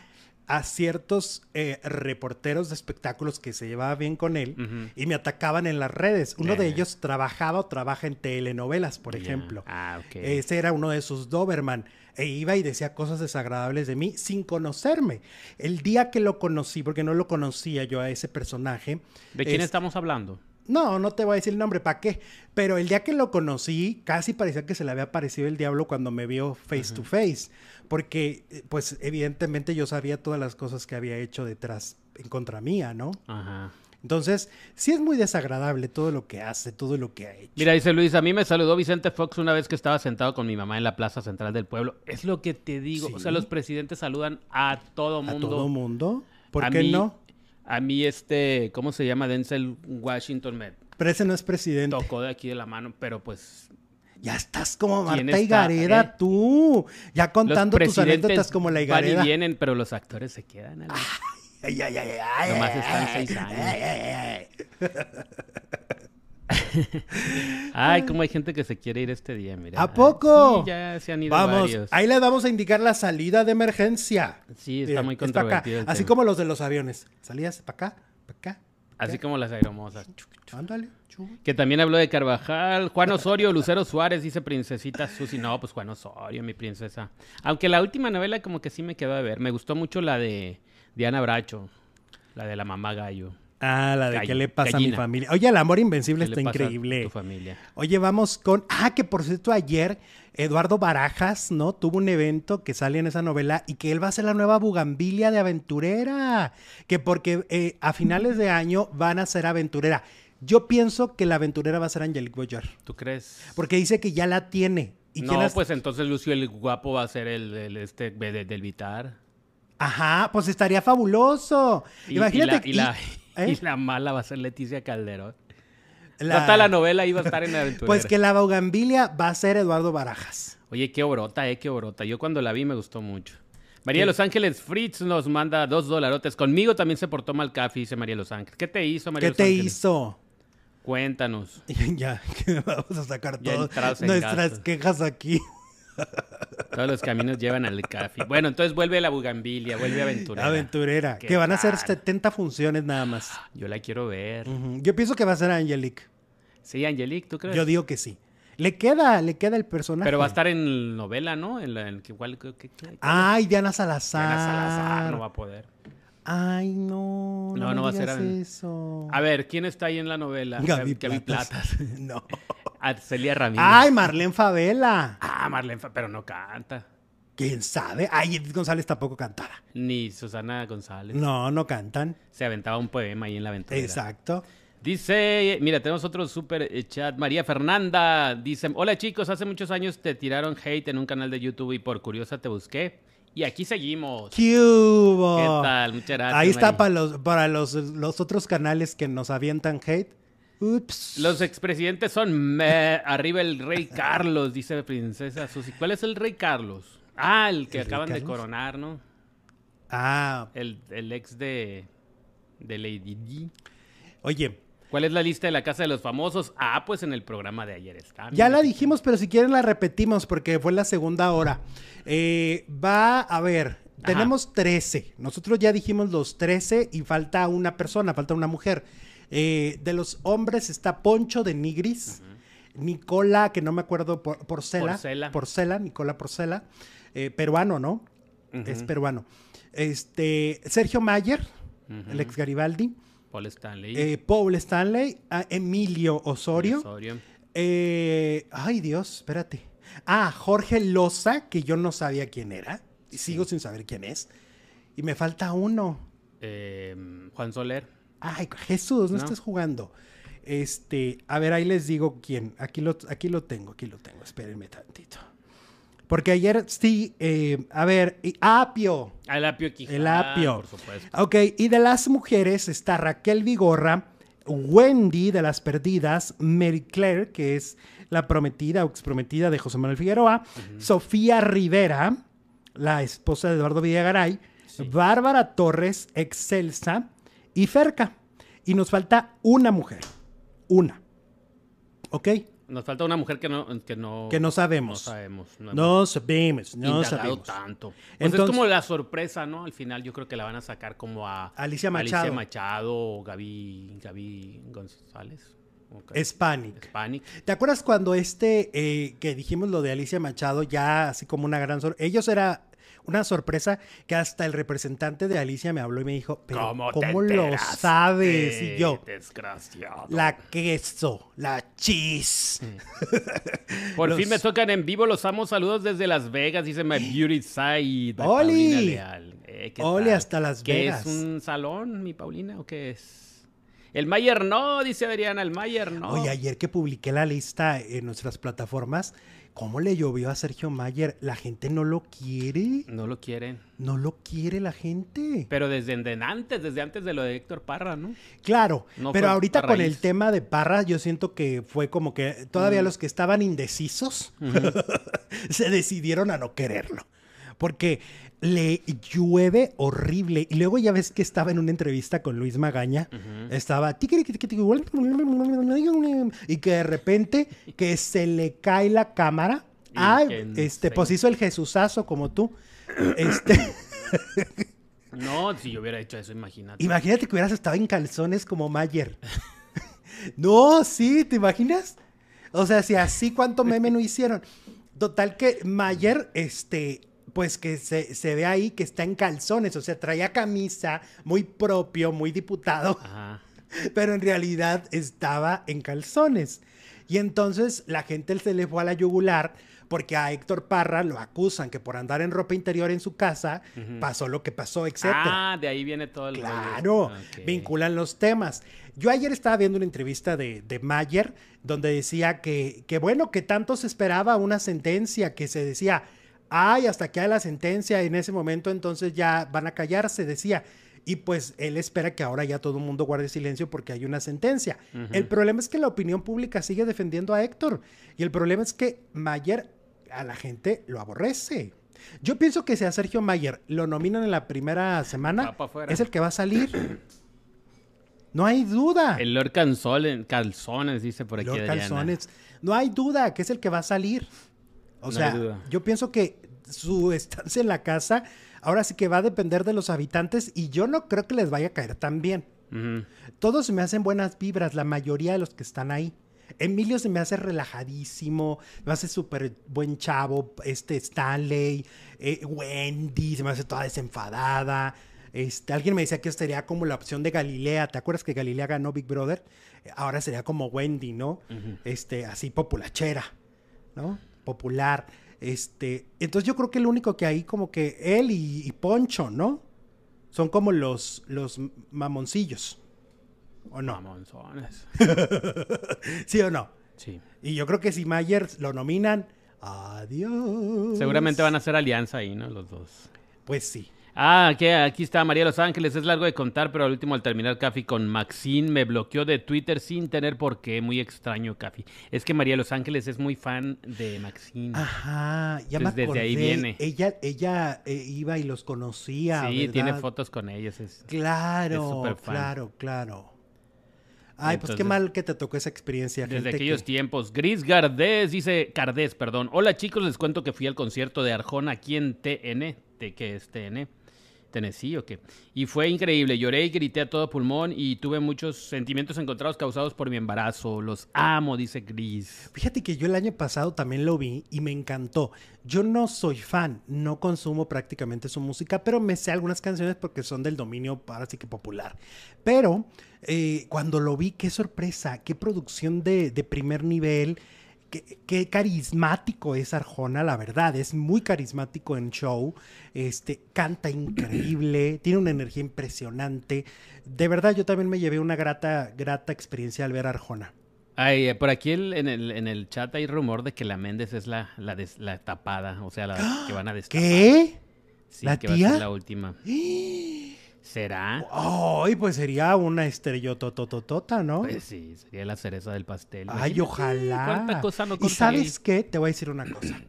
a ciertos eh, reporteros de espectáculos que se llevaba bien con él y me atacaban en las redes. Uno de Eh. ellos trabajaba o trabaja en telenovelas, por ejemplo. Ah, ok. Ese era uno de sus Doberman. E iba y decía cosas desagradables de mí sin conocerme. El día que lo conocí, porque no lo conocía yo a ese personaje. ¿De quién es- estamos hablando? No, no te voy a decir el nombre, ¿para qué? Pero el día que lo conocí, casi parecía que se le había aparecido el diablo cuando me vio face to face. Porque, eh, pues, evidentemente yo sabía todas las cosas que había hecho detrás en contra mía, ¿no? Ajá. Entonces, sí es muy desagradable todo lo que hace, todo lo que ha hecho. Mira, dice Luis, a mí me saludó Vicente Fox una vez que estaba sentado con mi mamá en la plaza central del pueblo. Es lo que te digo. O sea, los presidentes saludan a todo ¿A mundo. todo mundo? ¿Por A qué mí- no? A mí este, ¿cómo se llama? Denzel Washington me Pero ese no es presidente. tocó de aquí de la mano, pero pues Ya estás como ¿Quién Marta? Higareda, ¿Eh? tú. Ya contando tus anécdotas como la van Higareda. y vienen, pero los actores se quedan. Ay, ay, ay, ay, Nomás ay, están seis ay, años. ay, ay, ay. Cómo hay gente que se quiere ir este día, mira. ¿A poco? Sí, ya se han ido Vamos, varios. ahí les vamos a indicar la salida de emergencia. Sí, está Mira, muy acá. controvertido Así tema. como los de los aviones. Salías para acá, para acá. Así como las aeromosas. Ándale. Que también habló de Carvajal. Juan Osorio, Lucero Suárez, dice Princesita Susi. No, pues Juan Osorio, mi princesa. Aunque la última novela como que sí me quedó de ver. Me gustó mucho la de Diana Bracho. La de la mamá gallo. Ah, la de qué le pasa a mi familia. Oye, el amor invencible ¿Qué está increíble. Tu familia. Oye, vamos con. Ah, que por cierto, ayer Eduardo Barajas, ¿no? Tuvo un evento que sale en esa novela y que él va a ser la nueva bugambilia de aventurera. Que porque eh, a finales de año van a ser aventurera. Yo pienso que la aventurera va a ser Angelique Boyer. ¿Tú crees? Porque dice que ya la tiene. ¿Y no, las- pues entonces Lucio el guapo va a ser el, el este de- de- del Vitar. Ajá, pues estaría fabuloso. Y- Imagínate. y la- y la- ¿Eh? Y la mala va a ser Leticia Calderón. La- Total, la novela iba a estar en Aventurera. Pues que la Bougambilia va a ser Eduardo Barajas. Oye, qué obrota, eh, qué obrota. Yo cuando la vi me gustó mucho. María de Los Ángeles Fritz nos manda dos dolarotes. Conmigo también se portó mal Cafi, dice María de Los Ángeles. ¿Qué te hizo, María ¿Qué de Los te Ángeles? hizo? Cuéntanos. ya, que vamos a sacar todas nuestras quejas aquí. Todos los caminos llevan al Cafi. Bueno, entonces vuelve la Bugambilia, vuelve Aventurera. Aventurera. ¿Qué Que van a ser tal? 70 funciones nada más. Yo la quiero ver. Yo pienso que va a ser Angelique. Sí, Angelique, ¿tú crees? Yo digo que sí. Le queda, le queda el personaje. Pero va a estar en novela, ¿no? En la en que que- Ay, Diana Salazar. Diana Salazar no va a poder. Ay, no. No, No, va a ser eso. A ver, ¿quién está ahí en la novela? Gaby Gaby Platas. Platas. no. Arcelia Ramírez. Ay, Marlene Favela. Ah, Marlene, Fa- pero no canta. ¿Quién sabe? Ay, Edith González tampoco cantaba. Ni Susana González. No, no cantan. Se aventaba un poema ahí en la aventura. Exacto. Dice, mira, tenemos otro super eh, chat. María Fernanda dice: Hola chicos, hace muchos años te tiraron hate en un canal de YouTube y por curiosa te busqué. Y aquí seguimos. ¿Qué tal? Muchas gracias. Ahí está para los, para los, los otros canales que nos avientan hate. Ups. Los expresidentes son me- arriba el rey Carlos, dice Princesa Susi. ¿Cuál es el rey Carlos? Ah, el que ¿El rey acaban de coronar, ¿no? Ah, El, el ex de, de Lady Di. oye, ¿Cuál es la lista de la casa de los famosos? Ah, pues en el programa de ayer está. ya la dijimos, pero si quieren la repetimos porque fue la segunda hora. Eh, va a ver, tenemos 13. Nosotros ya dijimos los 13 y falta una persona, falta una mujer. Eh, de los hombres está Poncho de Nigris, Nicola, que no me acuerdo, por, Porcela. Porcela. Porcela, Nicola Porcela. eh, peruano, ¿no? Es peruano. Este, Sergio Mayer, el ex Garibaldi. Paul Stanley. eh, Paul Stanley, a Emilio Osorio. Osorio. Ay, Dios, espérate. Ah, Jorge Loza, que yo no sabía quién era. Y sigo sin saber quién es. Y me falta uno. Juan Soler. Ay, Jesús, no, No. estés jugando. Este, a ver, ahí les digo quién. Aquí lo, aquí lo tengo, aquí lo tengo. Espérenme tantito. Porque ayer sí, eh, a ver, y- Apio. El apio Quijada, El apio. Por supuesto. Ok, y de las mujeres está Raquel Vigorra, Wendy de las Perdidas, Mary Claire, que es la prometida o exprometida de José Manuel Figueroa, Sofía Rivera, la esposa de Eduardo Villagaray, Bárbara Torres, Excelsa y Ferca. Y nos falta una mujer. Una. ¿Ok? Nos falta una mujer que no, que no, Que no no sabemos. sabemos. No, No sabemos, no sabemos. tanto. Pues Entonces- es como la sorpresa, ¿no? Al final yo creo que la van a sacar como a Alicia Machado. Alicia Machado o Gaby, Gaby González. o Gaby- Hispanic. Hispanic. ¿Te acuerdas cuando este, eh, que dijimos lo de Alicia Machado, ya así como una gran sorpresa? Ellos era una sorpresa que hasta el representante de Alicia me habló y me dijo, pero ¿cómo, te lo sabes? Y yo, Desgraciado. la queso, la cheese. Por los- fin me tocan en vivo los amos. Saludos desde Las Vegas, dice My Beauty Side. ¡Oli! Paulina Leal. Eh, ¿qué ¡Oli, hasta Las ¿Qué Vegas! es un salón, mi Paulina, o qué es? El Mayer no, dice Adriana, el Mayer no. Oye, ayer que publiqué la lista en nuestras plataformas, ¿cómo le llovió a Sergio Mayer? La gente no lo quiere. No lo quieren. No lo quiere la gente. Pero desde desde antes, desde antes de lo de Héctor Parra, ¿no? Claro, No pero ahorita con el tema de Parra, yo siento que fue como que todavía los que estaban indecisos se decidieron a no quererlo. Porque le llueve horrible. Y luego ya ves que estaba en una entrevista con Luis Magaña. Estaba. Y que de repente que se le cae la cámara. Que este, pues hizo el Jesusazo como tú. Este. No, si yo hubiera hecho eso, imagínate. Imagínate que hubieras estado en calzones como Mayer. no, sí, ¿te imaginas? O sea, si así cuánto meme no hicieron. Total que Mayer, este, pues que se, se ve ahí que está en calzones, o sea, traía camisa, muy propio, muy diputado, Ajá. pero en realidad estaba en calzones. Y entonces la gente se le fue a la yugular porque a Héctor Parra lo acusan que por andar en ropa interior en su casa pasó lo que pasó, etcétera. Ah, de ahí viene todo el. Claro, vinculan los temas. Yo ayer estaba viendo una entrevista de, de Mayer donde decía que, que, bueno, que tanto se esperaba una sentencia, que se decía, ay, hasta que haya la sentencia, en ese momento entonces ya van a callarse, decía. Y pues él espera que ahora ya todo el mundo guarde silencio porque hay una sentencia. El problema es que la opinión pública sigue defendiendo a Héctor. Y el problema es que Mayer a la gente lo aborrece. Yo pienso que si a Sergio Mayer lo nominan en la primera semana, es el que va a salir. No hay duda. El Lord Calzones, calzones dice por aquí Lord. Calzones. No hay duda que es el que va a salir. O No sea, yo pienso que su estancia en la casa ahora sí que va a depender de los habitantes y yo no creo que les vaya a caer tan bien. Todos se me hacen buenas vibras, la mayoría de los que están ahí. Emilio se me hace relajadísimo, me hace súper buen chavo, este Stanley, eh, Wendy, se me hace toda desenfadada. Este, alguien me decía que sería como la opción de Galilea. ¿Te acuerdas que Galilea ganó Big Brother? Ahora sería como Wendy, ¿no? Este, así populachera, ¿no? Popular. Este, entonces yo creo que el único que hay como que él y, y Poncho, ¿no? Son como los, los mamoncillos. ¿O no? Mamonzones. ¿Sí o no? Sí. Y yo creo que si Mayer lo nominan, adiós. Seguramente van a hacer alianza ahí, ¿no? Los dos. Pues sí. Ah, que aquí está María Los Ángeles. Es largo de contar, pero al último al terminar Cafi con Maxine me bloqueó de Twitter sin tener por qué. Muy extraño, Cafi. Es que María Los Ángeles es muy fan de Maxine. Ajá, ya me desde ahí viene. Ella, ella eh, iba y los conocía. sí, ¿verdad? tiene fotos con ellos. es- Es Claro, claro, claro. Ay, pues qué mal que te tocó esa experiencia. Desde gente aquellos que- tiempos. Gris Gardés dice Cardés, perdón. Hola chicos, les cuento que fui al concierto de Arjona aquí en TN. ¿De qué es TN? Tennessee o qué. Y fue increíble. Lloré y grité a todo pulmón y tuve muchos sentimientos encontrados causados por mi embarazo. Los amo, dice Gris. Fíjate que yo el año pasado también lo vi y me encantó. Yo no soy fan, no consumo prácticamente su música, pero me sé algunas canciones porque son del dominio ahora sí que popular. Pero eh, cuando lo vi, qué sorpresa, qué producción de, de primer nivel. Qué, qué carismático es Arjona, la verdad, es muy carismático en show, este, canta increíble, tiene una energía impresionante. De verdad, yo también me llevé una grata, grata experiencia al ver a Arjona. Ay, eh, por aquí el- en, el, en el chat hay rumor de que la Méndez es la, la, des- la tapada, o sea, la que van a destapar. ¿Qué? Sí, ¿La que va a tía? ser la última. ¿Será? Ay, pues sería una estrellotototota, ¿no? Pues sí, sería la cereza del pastel. Ay, Imagínate ojalá. ¿Cuánta cosa no y sabes qué, te voy a decir una cosa.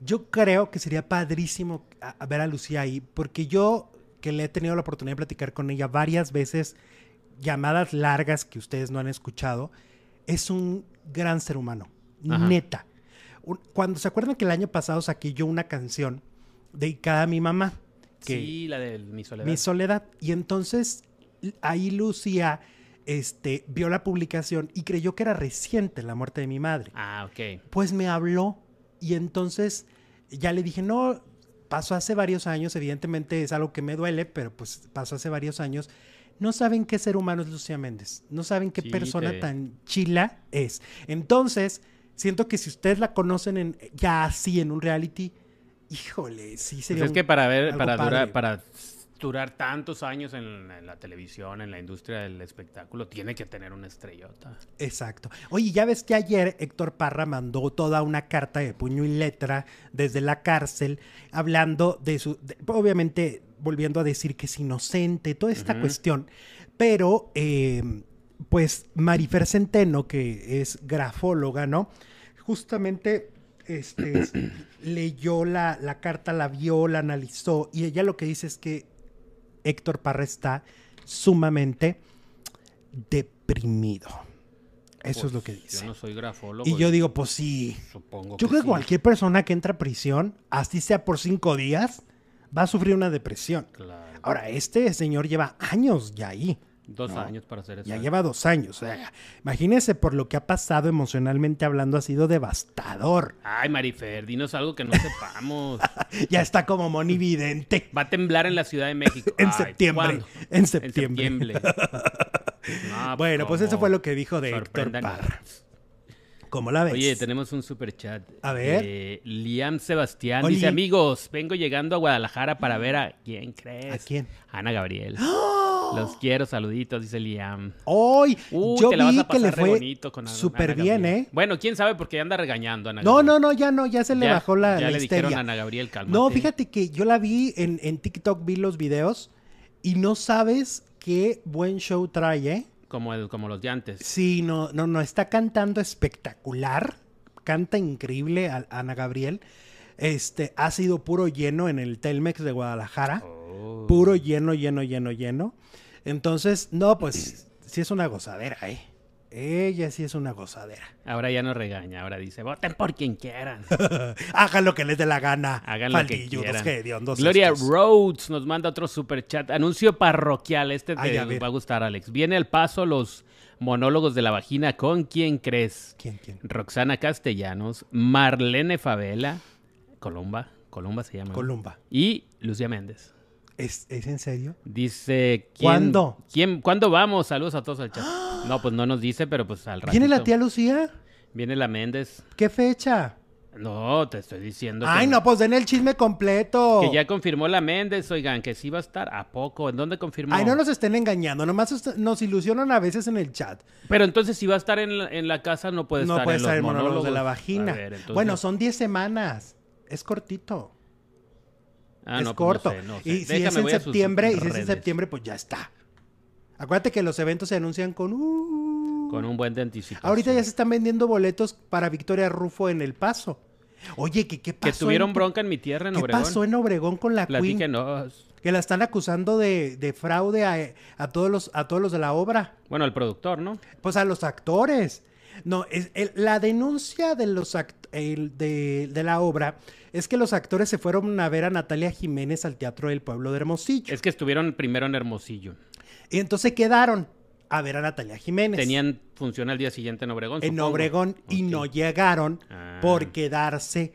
Yo creo que sería padrísimo a, a ver a Lucía ahí, porque yo que le he tenido la oportunidad de platicar con ella varias veces, llamadas largas que ustedes no han escuchado, es un gran ser humano, Ajá. neta. Cuando se acuerdan que el año pasado saqué yo una canción dedicada a mi mamá, que Sí, la de mi soledad. mi soledad. Y entonces ahí Lucía este, vio la publicación y creyó que era reciente la muerte de mi madre. Ah, ok. Pues me habló y entonces ya le dije, no, pasó hace varios años, evidentemente es algo que me duele, pero pues pasó hace varios años. No saben qué ser humano es Lucía Méndez, no saben qué persona tan chila es. Entonces, siento que si ustedes la conocen en, ya así en un reality, híjole, sí Pues sería es un- que para ver, algo para padre. durar, para durar tantos años en, en la televisión, en la industria del espectáculo, tiene que tener una estrellota. Exacto. Oye, ya ves que ayer Héctor Parra mandó toda una carta de puño y letra desde la cárcel, hablando de su, de- obviamente volviendo a decir que es inocente, toda esta cuestión, pero eh, pues Marifer Centeno, que es grafóloga, ¿no? Justamente este, leyó la, la carta, la vio, la analizó, y ella lo que dice es que Héctor Parra está sumamente deprimido. Eso Pues, es lo que dice. Yo no soy grafólogo. y yo digo, pues sí. supongo Yo creo que sí. cualquier persona que entra a prisión, así sea por cinco días, va a sufrir una depresión. Claro. Ahora, este señor lleva años ya ahí. Dos no. años para hacer eso. Ya lleva dos años. O sea, imagínense por lo que ha pasado emocionalmente hablando, ha sido devastador. Ay, Marifer, dinos algo que no sepamos. Ya está como monividente. Va a temblar en la Ciudad de México. En Ay, septiembre. En septiembre. En septiembre. No, Bueno, pues eso fue lo que dijo de Héctor. Parra. ¿Cómo la ves? Oye, tenemos un super chat. A ver. Eh, Liam Sebastián Oli. dice: Amigos, vengo llegando a Guadalajara para ver a quién crees. ¿A quién? Ana Gabriel. Los quiero, saluditos, dice Liam. Hoy, Uy, yo te la vas a que le pasar fue bonito con Ana- súper Ana bien, Gabriel. ¿eh? Bueno, quién sabe porque anda regañando a Ana No, Gabriel. no, no, ya no, ya se le Ya- bajó la, ya la le histeria. dijeron a Ana Gabriel, cálmate. No, fíjate que yo la vi en, en TikTok, vi los videos Y no sabes qué buen show trae, ¿eh? Como, el, como los de antes. Sí, no, no, no, está cantando espectacular. Canta increíble a- Ana Gabriel. Este, ha sido puro lleno en el Telmex de Guadalajara. Oh. Puro lleno, lleno, lleno, lleno. Entonces, no, pues sí es una gozadera, ¿eh? Ella sí es una gozadera. Ahora ya no regaña, ahora dice, voten por quien quieran. Hagan lo que les dé la gana. Hagan lo que quieran. hediondos Gloria estos. Rhodes nos manda otro super chat. Anuncio parroquial. Este Ay, te a ver. va a gustar, Alex. Viene al paso los monólogos de la vagina. ¿Con quién crees? ¿Quién, quién? Roxana Castellanos, Marlene Favela, Columba, Columba se llama. Columba. Y Lucía Méndez. ¿Es, ¿Es en serio? Dice, ¿quién, ¿Cuándo? ¿quién, ¿Cuándo vamos? Saludos a todos al chat. No, pues no nos dice, pero pues al ratito. ¿Viene la tía Lucía? Viene la Méndez. ¿Qué fecha? No, te estoy diciendo Ay, que, no, pues den el chisme completo. que ya confirmó la Méndez, oigan, que sí va a estar. ¿A poco? ¿En dónde confirmó? Ay, no nos estén engañando, nomás nos ilusionan a veces en el chat. Pero entonces si va a estar en la, en la casa, no puede no estar puede en estar los en monólogos de la vagina. A ver, entonces- Bueno, son 10 semanas. Es cortito. Ah, es no, pues no corto. sé, no sé. Y si Déjame, es en septiembre, y si es en septiembre, pues ya está. Acuérdate que los eventos se anuncian con... uh, Con un buen de anticipación. Ahorita ya se están vendiendo boletos para Victoria Rufo en El Paso. Oye, ¿qué, qué Que pasó? tuvieron en, bronca en mi tierra, en ¿Qué Obregón. pasó en Obregón con la Queen? Platíquenos. Que la están acusando de, de fraude a, a todos los, a todos los de la obra. Bueno, el productor, ¿no? Pues a los actores. No, es, el- la denuncia de los act- el- de, de la obra es que los actores se fueron a ver a Natalia Jiménez al Teatro del Pueblo de Hermosillo. Es que estuvieron primero en Hermosillo. Y entonces quedaron a ver a Natalia Jiménez Tenían función al día siguiente en Obregón. en supongo. Obregón y no llegaron Ah. por quedarse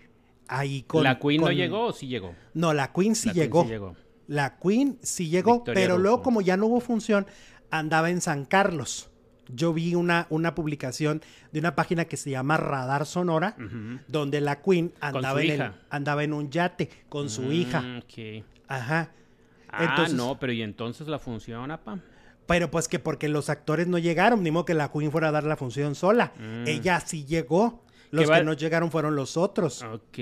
ahí con... ¿La Queen no llegó o sí llegó? No, la Queen sí La Queen llegó. sí llegó. La Queen sí llegó, Victoria pero Rufo. luego como ya no hubo función, andaba en San Carlos. Yo vi una, una publicación de una página que se llama Radar Sonora, donde la Queen andaba, en, el- hija. andaba en un yate con su hija. Mm, ok. Ajá. Ah, Entonces- no, pero ¿y entonces la función, apa? Pero pues que porque los actores no llegaron, ni modo que la Queen fuera a dar la función sola. Mm. Ella sí llegó. Los Que va- que no llegaron fueron los otros. Ok,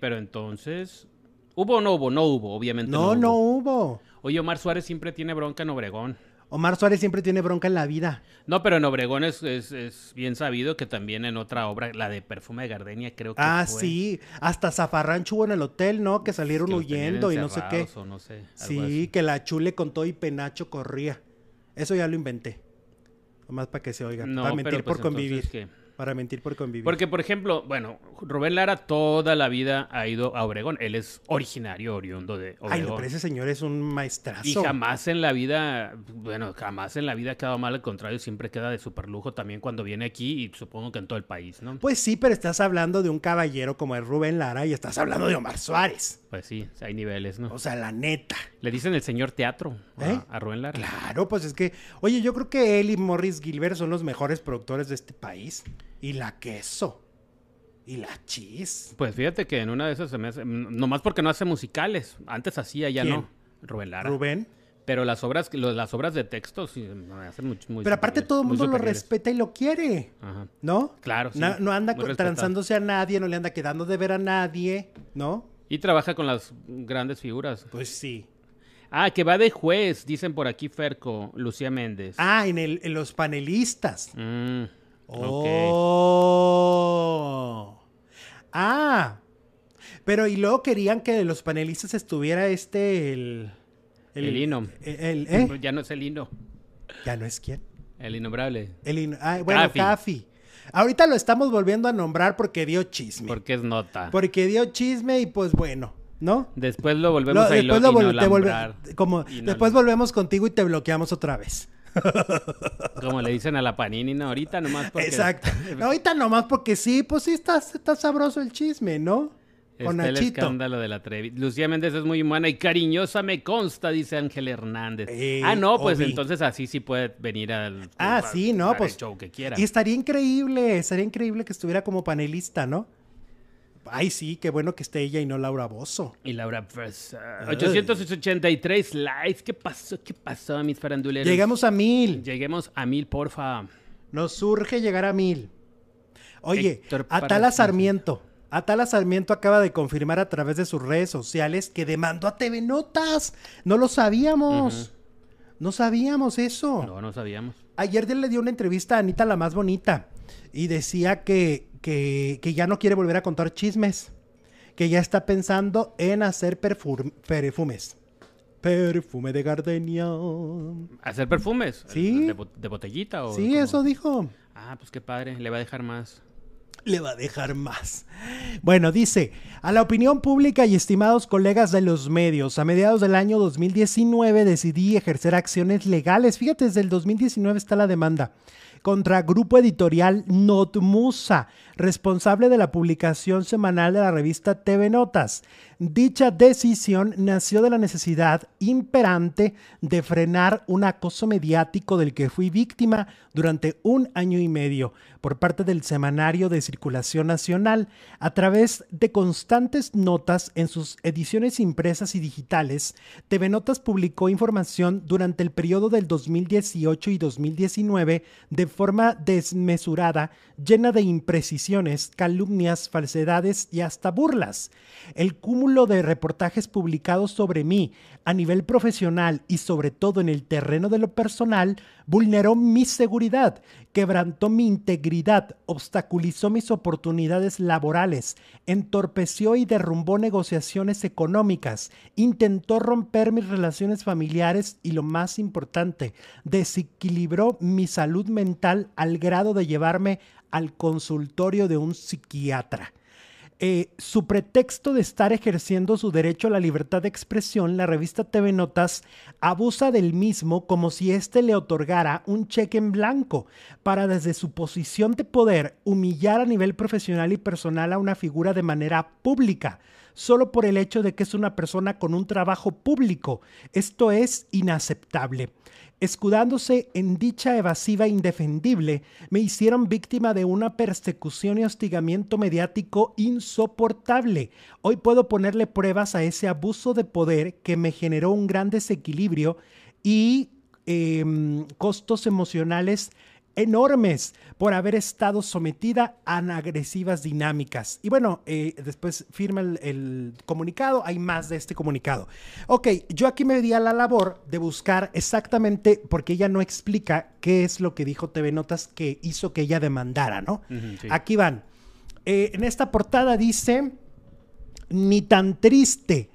pero entonces... ¿Hubo o no hubo? No hubo, obviamente no, no hubo. hubo. Oye, Omar Suárez siempre tiene bronca en Obregón. Omar Suárez siempre tiene bronca en la vida. No, pero en Obregón es, es- es bien sabido que también en otra obra, la de Perfume de Gardenia, creo que Ah, fue, sí. Hasta Zafarrancho hubo en el hotel, ¿no? Que salieron que huyendo y no sé qué. o no sé, Sí, así. que la chule con todo y penacho corría. Eso ya lo inventé. Nomás para que se oiga. No, para mentir pero, pues, por convivir. Para mentir por convivir. Porque, por ejemplo, bueno, Rubén Lara toda la vida ha ido a Obregón. Él es originario, oriundo de Obregón. Ay, no, pero ese señor es un maestrazo. Y jamás en la vida, bueno, jamás en la vida ha quedado mal, al contrario, siempre queda de super lujo también cuando viene aquí y supongo que en todo el país, ¿no? Pues sí, pero estás hablando de un caballero como es Rubén Lara y estás hablando de Omar Suárez. Pues sí, hay niveles, ¿no? O sea, la neta. Le dicen el señor teatro a, ¿Eh? a Rubén Lara. Claro, pues es que, oye, yo creo que él y Morris Gilbert son los mejores productores de este país. Y la queso. Y la cheese. Pues fíjate que en una de esas se me hace, nomás porque no hace musicales, antes hacía, ya ¿Quién? no. Rubén Lara. Rubén. Pero las obras, las obras de texto sí me hacen muy, muy Pero aparte todo el mundo lo respeta y lo quiere. Ajá. ¿No? Claro, sí, No, no anda transándose a nadie, no le anda quedando de ver a nadie, ¿no? Y trabaja con las grandes figuras. Pues sí. Ah, que va de juez, dicen por aquí Ferco, Lucía Méndez. Ah, en, el, en los panelistas. Mm, ok. Oh. Ah. Pero y luego querían que de los panelistas estuviera este, el... El Hino. El, ¿eh? Ya no es el hino, Ya no es quién. el innombrable. El Hino. Ah, bueno, Cafi. Ahorita lo estamos volviendo a nombrar porque dio chisme. Porque es nota. Porque dio chisme y pues bueno, ¿no? Después lo volvemos Lo- a después lo vol- te volve- inolambrar. como después volvemos contigo y te bloqueamos otra vez. Como le dicen a la panini, no, ahorita nomás porque... Exacto. Ahorita nomás porque sí, pues sí está, está sabroso el chisme, ¿no? Con Está el Nachito. escándalo de la Trevi. Lucía Méndez es muy humana y cariñosa, me consta, dice Ángel Hernández. Eh, ah, no, pues entonces así sí puede venir al Ah, a- sí, no, pues. show que quiera. Y estaría increíble, estaría increíble que estuviera como panelista, ¿no? Ay, sí, qué bueno que esté ella y no Laura Bozo. Y Laura Versa. 883 likes. ¿Qué pasó? ¿Qué pasó, mis faranduleros? Llegamos a mil. Lleguemos a mil, porfa. Nos surge llegar a mil. Oye, Atala Sarmiento. Atala Sarmiento acaba de confirmar a través de sus redes sociales que demandó a TV Notas. No lo sabíamos. No sabíamos eso. No, no sabíamos. Ayer le dio una entrevista a Anita la más bonita y decía que, que, que ya no quiere volver a contar chismes, que ya está pensando en hacer perfum- perfumes. Perfume de gardenia. ¿Hacer perfumes? Sí. ¿De, bo- de botellita o...? Sí, cómo? eso dijo. Ah, pues qué padre. Le va a dejar más. Le va a dejar más. Bueno, dice, a la opinión pública y estimados colegas de los medios, a mediados del año 2019 decidí ejercer acciones legales. Fíjate, desde el 2019 está la demanda contra Grupo Editorial Notmusa, responsable de la publicación semanal de la revista TV Notas. Dicha decisión nació de la necesidad imperante de frenar un acoso mediático del que fui víctima durante un año y medio por parte del semanario de circulación nacional a través de constantes notas en sus ediciones impresas y digitales. TV Notas publicó información durante el periodo del 2018 y 2019 de forma desmesurada, llena de imprecisiones, calumnias, falsedades y hasta burlas. El cúmulo de reportajes publicados sobre mí a nivel profesional y sobre todo en el terreno de lo personal vulneró mi seguridad, quebrantó mi integridad, obstaculizó mis oportunidades laborales, entorpeció y derrumbó negociaciones económicas, intentó romper mis relaciones familiares y lo más importante, desequilibró mi salud mental al grado de llevarme al consultorio de un psiquiatra. Eh, su pretexto de estar ejerciendo su derecho a la libertad de expresión, la revista TV Notas abusa del mismo como si éste le otorgara un cheque en blanco para desde su posición de poder humillar a nivel profesional y personal a una figura de manera pública, solo por el hecho de que es una persona con un trabajo público. Esto es inaceptable. Escudándose en dicha evasiva indefendible, me hicieron víctima de una persecución y hostigamiento mediático insoportable. Hoy puedo ponerle pruebas a ese abuso de poder que me generó un gran desequilibrio y em, costos emocionales enormes por haber estado sometida a agresivas dinámicas. Y bueno, eh, después firma el, el comunicado, hay más de este comunicado. Ok, yo aquí me di a la labor de buscar exactamente, porque ella no explica qué es lo que dijo TV Notas que hizo que ella demandara, ¿no? Sí. Aquí van. Eh, en esta portada dice, ni tan triste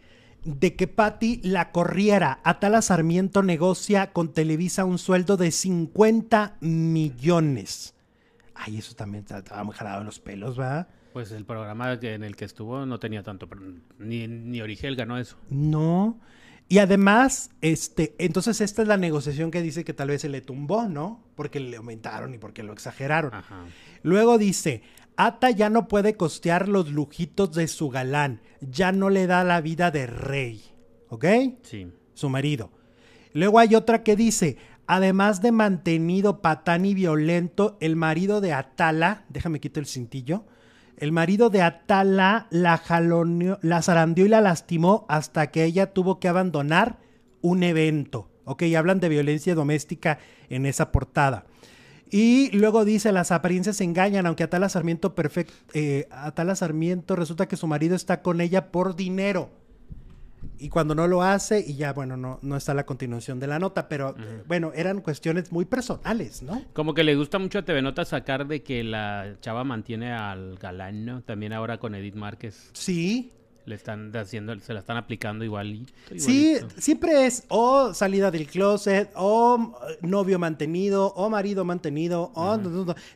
de que Patty la corriera. Atala Sarmiento negocia con Televisa un sueldo de 50 millones. Ay, eso también está- estaba muy jalado en los pelos, ¿va? Pues el programa en el que estuvo no tenía tanto, pero ni, ni Origel ganó eso. No. Y además, este, entonces esta es la negociación que dice que tal vez se le tumbó, ¿no? Porque le aumentaron y porque lo exageraron. Ajá. Luego dice, Ata ya no puede costear los lujitos de su galán, ya no le da la vida de rey, ¿ok? Sí. Su marido. Luego hay otra que dice, además de mantenido patán y violento, el marido de Atala, déjame quito el cintillo, el marido de Atala la jaloneó, la zarandeó y la lastimó hasta que ella tuvo que abandonar un evento. Ok, hablan de violencia doméstica en esa portada. Y luego dice, las apariencias engañan, aunque Atala Sarmiento perfecto, Atala Sarmiento resulta que su marido está con ella por dinero. Y cuando no lo hace, y ya, bueno, no, no está la continuación de la nota, pero eh, bueno, eran cuestiones muy personales, ¿no? Como que le gusta mucho a TV Nota sacar de que la chava mantiene al galán, ¿no? También ahora con Edith Márquez. Sí, Le están haciendo, se la están aplicando igualito. sí, siempre es o salida del closet, o eh, novio mantenido, o marido mantenido, o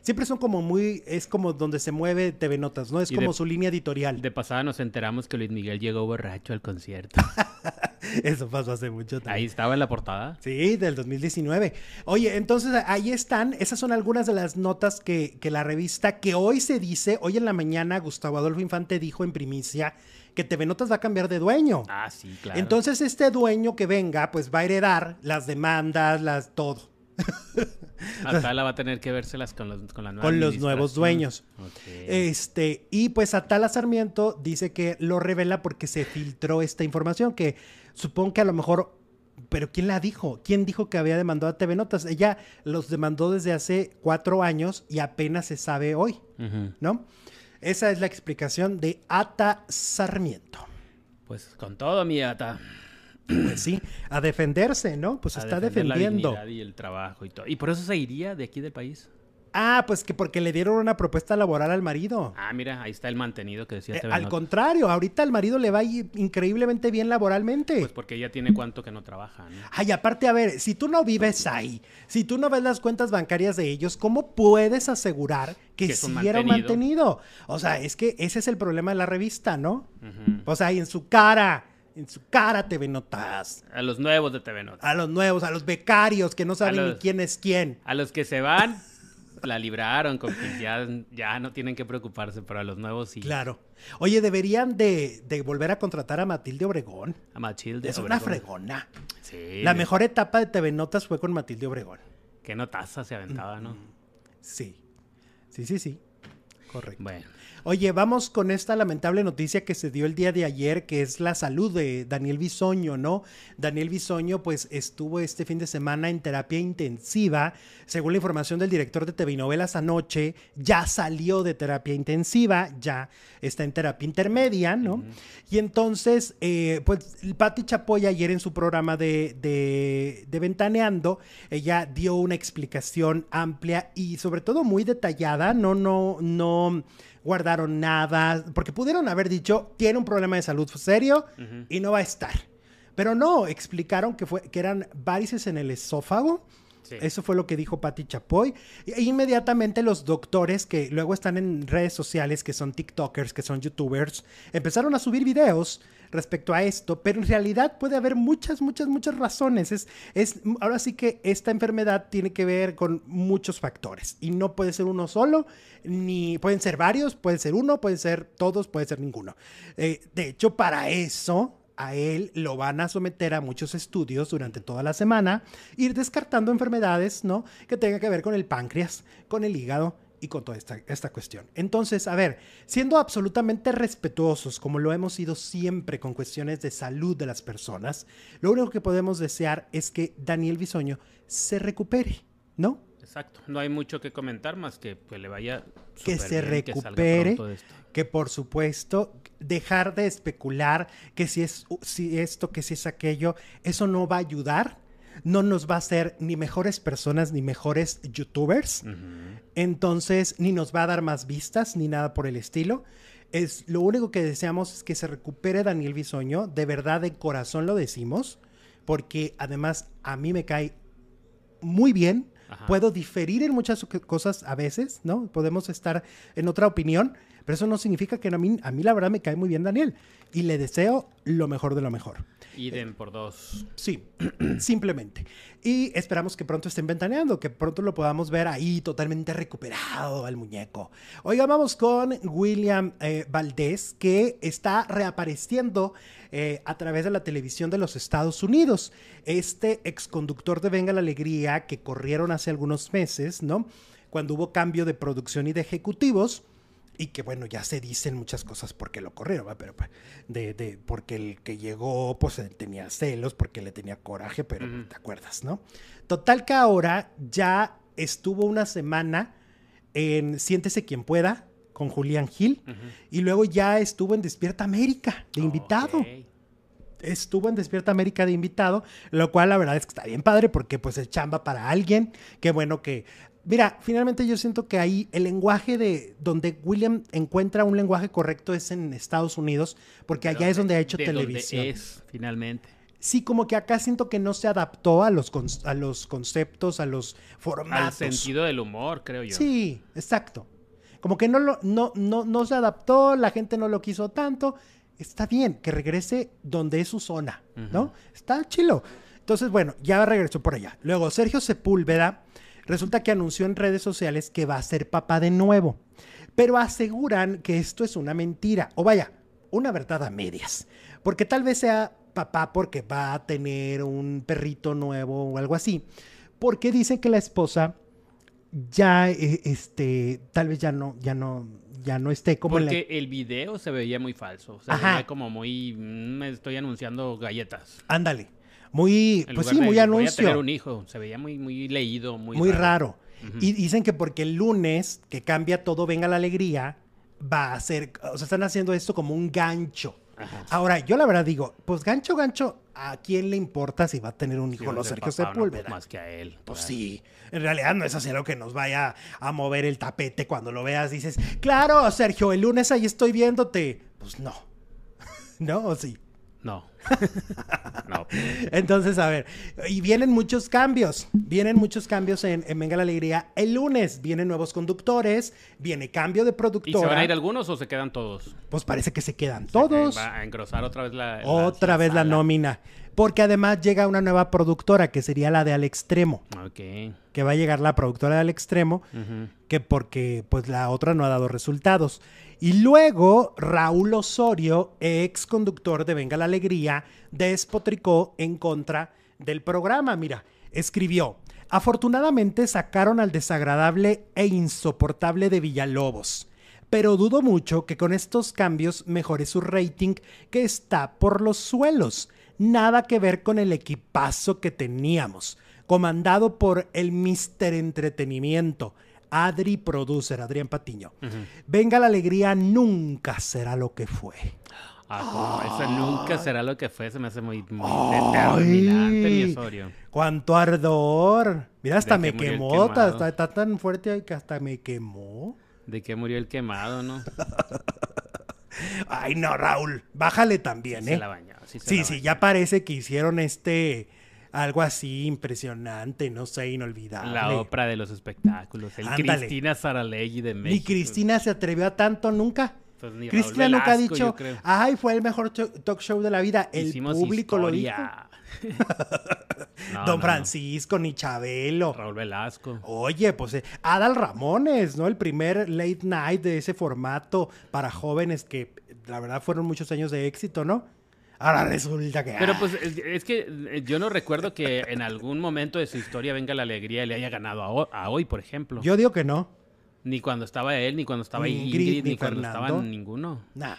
siempre son como muy, es como donde se mueve TV Notas, ¿no? Es Y como de- su línea editorial. De pasada nos enteramos que Luis Miguel llegó borracho al concierto. Eso pasó hace mucho tiempo. Ahí estaba en la portada. Sí, del 2019. Oye, entonces ahí están, esas son algunas de las notas que, que la revista, que hoy se dice, hoy en la mañana Gustavo Adolfo Infante dijo en primicia que TV Notas va a cambiar de dueño. Ah, sí, claro. Entonces este dueño que venga, pues va a heredar las demandas, las todo, Atala va a tener que vérselas con los, con la nueva con los nuevos dueños. administración. Ok. Este, y pues Atala Sarmiento dice que lo revela porque se filtró esta información, que supongo que a lo mejor, pero ¿quién la dijo? ¿Quién dijo que había demandado a TV Notas? Ella los demandó desde hace cuatro años y apenas se sabe hoy. ¿no? Esa es la explicación de Ata Sarmiento. Pues con todo, mi Ata. Pues sí, a defenderse, ¿no? Pues a está defender la defendiendo. dignidad y el trabajo y todo. Y por eso se iría de aquí del país. Ah, pues que porque le dieron una propuesta laboral al marido. Ah, mira, ahí está el mantenido que decía Eh, TV al contrario, ahorita al marido le va increíblemente bien laboralmente. Pues porque ella tiene cuánto que no trabaja, ¿no? Ay, aparte, a ver, si tú no vives ahí, si tú no ves las cuentas bancarias de ellos, ¿cómo puedes asegurar que, Que un mantenido. mantenido? O sea, es que ese es el problema de la revista, ¿no? O sea, y en su cara, en su cara TV Notas. A los nuevos de TV Notas. A los nuevos, a los becarios que no saben ni quién es quién. A los que se van, la libraron, con que ya, ya no tienen que preocuparse, pero a los nuevos sí. Claro. Oye, deberían de, de volver a contratar a Matilde Obregón. A Matilde. Es una fregona. Sí. La de- mejor etapa de TV Notas fue con Matilde Obregón. Qué notaza se aventaba, ¿no? Sí. Sí, sí, sí. Correcto. Bueno. Oye, vamos con esta lamentable noticia que se dio el día de ayer, que es la salud de Daniel Bisoño, ¿no? Daniel Bisoño, pues estuvo este fin de semana en terapia intensiva. Según la información del director de TV Novelas anoche, ya salió de terapia intensiva, ya está en terapia intermedia, ¿no? Y entonces, eh, pues Patti Chapoy ayer en su programa de, de, de Ventaneando, ella dio una explicación amplia y sobre todo muy detallada, no, no, no guardaron nada, porque pudieron haber dicho, tiene un problema de salud serio y no va a estar. Pero no, explicaron que, fue, que eran varices en el esófago. Eso fue lo que dijo Patti Chapoy. E inmediatamente los doctores que luego están en redes sociales, que son TikTokers, que son YouTubers, empezaron a subir videos respecto a esto, pero en realidad puede haber muchas, muchas, muchas razones. Es, es, ahora sí que esta enfermedad tiene que ver con muchos factores y no puede ser uno solo, ni pueden ser varios, puede ser uno, puede ser todos, puede ser ninguno. Eh, de hecho, para eso a él lo van a someter a muchos estudios durante toda la semana, ir descartando enfermedades, ¿no? Que tengan que ver con el páncreas, con el hígado y con toda esta, esta cuestión. Entonces, a ver, siendo absolutamente respetuosos, como lo hemos sido siempre con cuestiones de salud de las personas, lo único que podemos desear es que Daniel Bisoño se recupere, ¿no? Exacto. No hay mucho que comentar más que que le vaya que se bien, que recupere, esto. que por supuesto dejar de especular que si es si esto, que si es aquello, eso no va a ayudar, no nos va a hacer ni mejores personas ni mejores youtubers, entonces ni nos va a dar más vistas ni nada por el estilo. Es lo único que deseamos es que se recupere Daniel Bisoño, de verdad de corazón lo decimos, porque además a mí me cae muy bien. Puedo diferir en muchas co- cosas a veces, ¿no? Podemos estar en otra opinión, pero eso no significa que a mí, a mí la verdad me cae muy bien Daniel y le deseo lo mejor de lo mejor. Idem por dos. Sí, simplemente. Y esperamos que pronto estén ventaneando, que pronto lo podamos ver ahí totalmente recuperado al muñeco. Oiga, vamos con William eh, Valdés, que está reapareciendo eh, a través de la televisión de los Estados Unidos. Este exconductor de Venga la Alegría que corrieron hace algunos meses, ¿no? Cuando hubo cambio de producción y de ejecutivos. Y que bueno, ya se dicen muchas cosas porque lo corrieron, ¿va? pero pues, de, de, porque el que llegó, pues él tenía celos, porque le tenía coraje, pero te acuerdas, ¿no? Total que ahora ya estuvo una semana en Siéntese quien pueda con Julián Gil y luego ya estuvo en Despierta América de invitado estuvo en Despierta América de invitado, lo cual la verdad es que está bien padre porque pues es chamba para alguien. Qué bueno que... Mira, finalmente yo siento que ahí el lenguaje de donde William encuentra un lenguaje correcto es en Estados Unidos, porque allá es donde ha hecho de donde televisión. es, finalmente. Sí, como que acá siento que no se adaptó a los, a los conceptos, a los Al formatos. sentido del humor, creo yo. Sí, exacto. Como que no, lo, no, no, no se adaptó, la gente no lo quiso tanto. Está bien que regrese donde es su zona, ¿no? Está chilo. Entonces, bueno, ya regresó por allá. Luego, Sergio Sepúlveda resulta que anunció en redes sociales que va a ser papá de nuevo. Pero aseguran que esto es una mentira. O vaya, una verdad a medias. Porque tal vez sea papá porque va a tener un perrito nuevo o algo así. Porque dicen que la esposa ya eh, este tal vez ya no ya no ya no esté como en la- Porque el video se veía muy falso. Se Ajá. veía como muy. mm, Me estoy anunciando galletas. ándale muy En pues sí de, muy Voy a anuncio tener un hijo. Se veía muy, muy leído, muy, muy raro, y dicen que porque el lunes que cambia todo venga la alegría va a ser o sea están haciendo esto como un gancho Ahora, yo la verdad digo, pues gancho, gancho, ¿a quién le importa si va a tener un Sí, hijo? No, del Sergio no, Sepúlveda. pues, más que a él. Pues sí, en realidad no es así lo que nos vaya a mover el tapete cuando lo veas. Dices, claro, Sergio, el lunes ahí estoy viéndote. Pues no. ¿No? ¿O sí? No. No. Entonces, a ver, y vienen muchos cambios, vienen muchos cambios en, en Venga la Alegría. El lunes vienen nuevos conductores, viene cambio de ¿Y se productora. van a ir algunos o se quedan todos? Pues parece que se quedan todos. Va a engrosar otra vez la. la- Otra vez la nómina. Porque además llega una nueva productora que sería la de Al Extremo. Ok. Que va a llegar la productora de Al Extremo. Que porque pues la otra no ha dado resultados. Y luego Raúl Osorio, ex conductor de Venga la Alegría, despotricó en contra del programa. Mira, escribió, afortunadamente sacaron al desagradable e insoportable de Villalobos. Pero dudo mucho que con estos cambios mejore su rating que está por los suelos. Nada que ver con el equipazo que teníamos, comandado por el Mister Entretenimiento, Adri Producer, Adrián Patiño. Venga la alegría nunca será lo que fue. Ah, eso nunca será lo que fue. Se me hace muy, muy determinante, mi Osorio. ¡Cuánto ardor! Mira, hasta me que quemó, está, tan fuerte que hasta me quemó. De que murió el quemado, ¿no? Ay, no, Raúl, bájale también, Se ¿eh? la bañó. Sí, se Sí, la sí, bañó. ya parece que hicieron este algo así impresionante, no sé, inolvidable. La ópera de los espectáculos. El Ándale. Cristina Saralegui de México. Ni Cristina se atrevió a tanto nunca. Pues ni Raúl Cristina nunca ha dicho, ay, fue el mejor talk show de la vida. El Hicimos público lo dijo. No, Don no, Francisco, ni Chabelo. no. Raúl Velasco. Oye, pues eh, Adal Ramones, ¿no? El primer late night de ese formato para jóvenes que la verdad fueron muchos años de éxito, ¿no? Ahora resulta que... Pero ah, pues es, es que eh, yo no recuerdo que en algún momento de su historia Venga la Alegría le haya ganado a hoy, por ejemplo. Yo digo que no. Ni cuando estaba él, ni cuando estaba Ni Ingrid, Ingrid, ni, ni cuando estaban ninguno. Nah.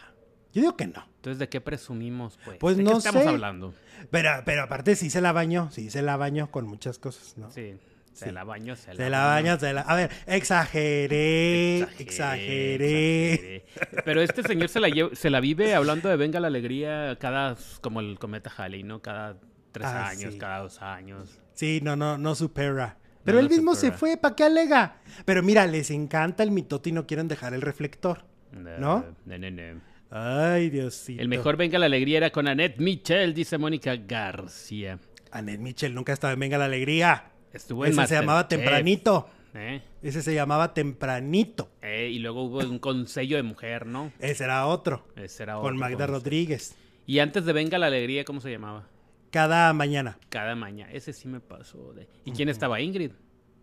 Yo digo que no. Entonces, ¿de qué presumimos, pues? Pues ¿De no qué estamos sé. hablando? Pero, pero aparte sí se la bañó, sí se la bañó con muchas cosas, ¿no? Sí, se Sí. la bañó, se, Se la bañó, se la... A ver, exageré, exageré. exageré. Pero este señor se la, lle- se la vive hablando de Venga la Alegría cada, como el cometa Halley, ¿no? Cada tres Ah, años, sí. cada dos años. Sí, no, no, no supera. Pero No él mismo se fue, ¿para qué alega? Pero mira, les encanta el mitote y no quieren dejar el reflector. ¿No? No, no, no. Ay, Diosito. El mejor Venga la Alegría era con Annette Michel, dice Mónica García. Annette Mitchell nunca estaba en Venga la Alegría. Estuvo en Ese se llamaba. Tempranito. ¿Eh? Ese se llamaba Tempranito. Eh, y luego hubo un consejo de mujer, ¿no? Ese era otro. Ese era con otro Magda consejo. Rodríguez. Y antes de Venga la Alegría, ¿cómo se llamaba? Cada mañana. Cada mañana. Ese sí me pasó. De... ¿Y quién estaba? Ingrid.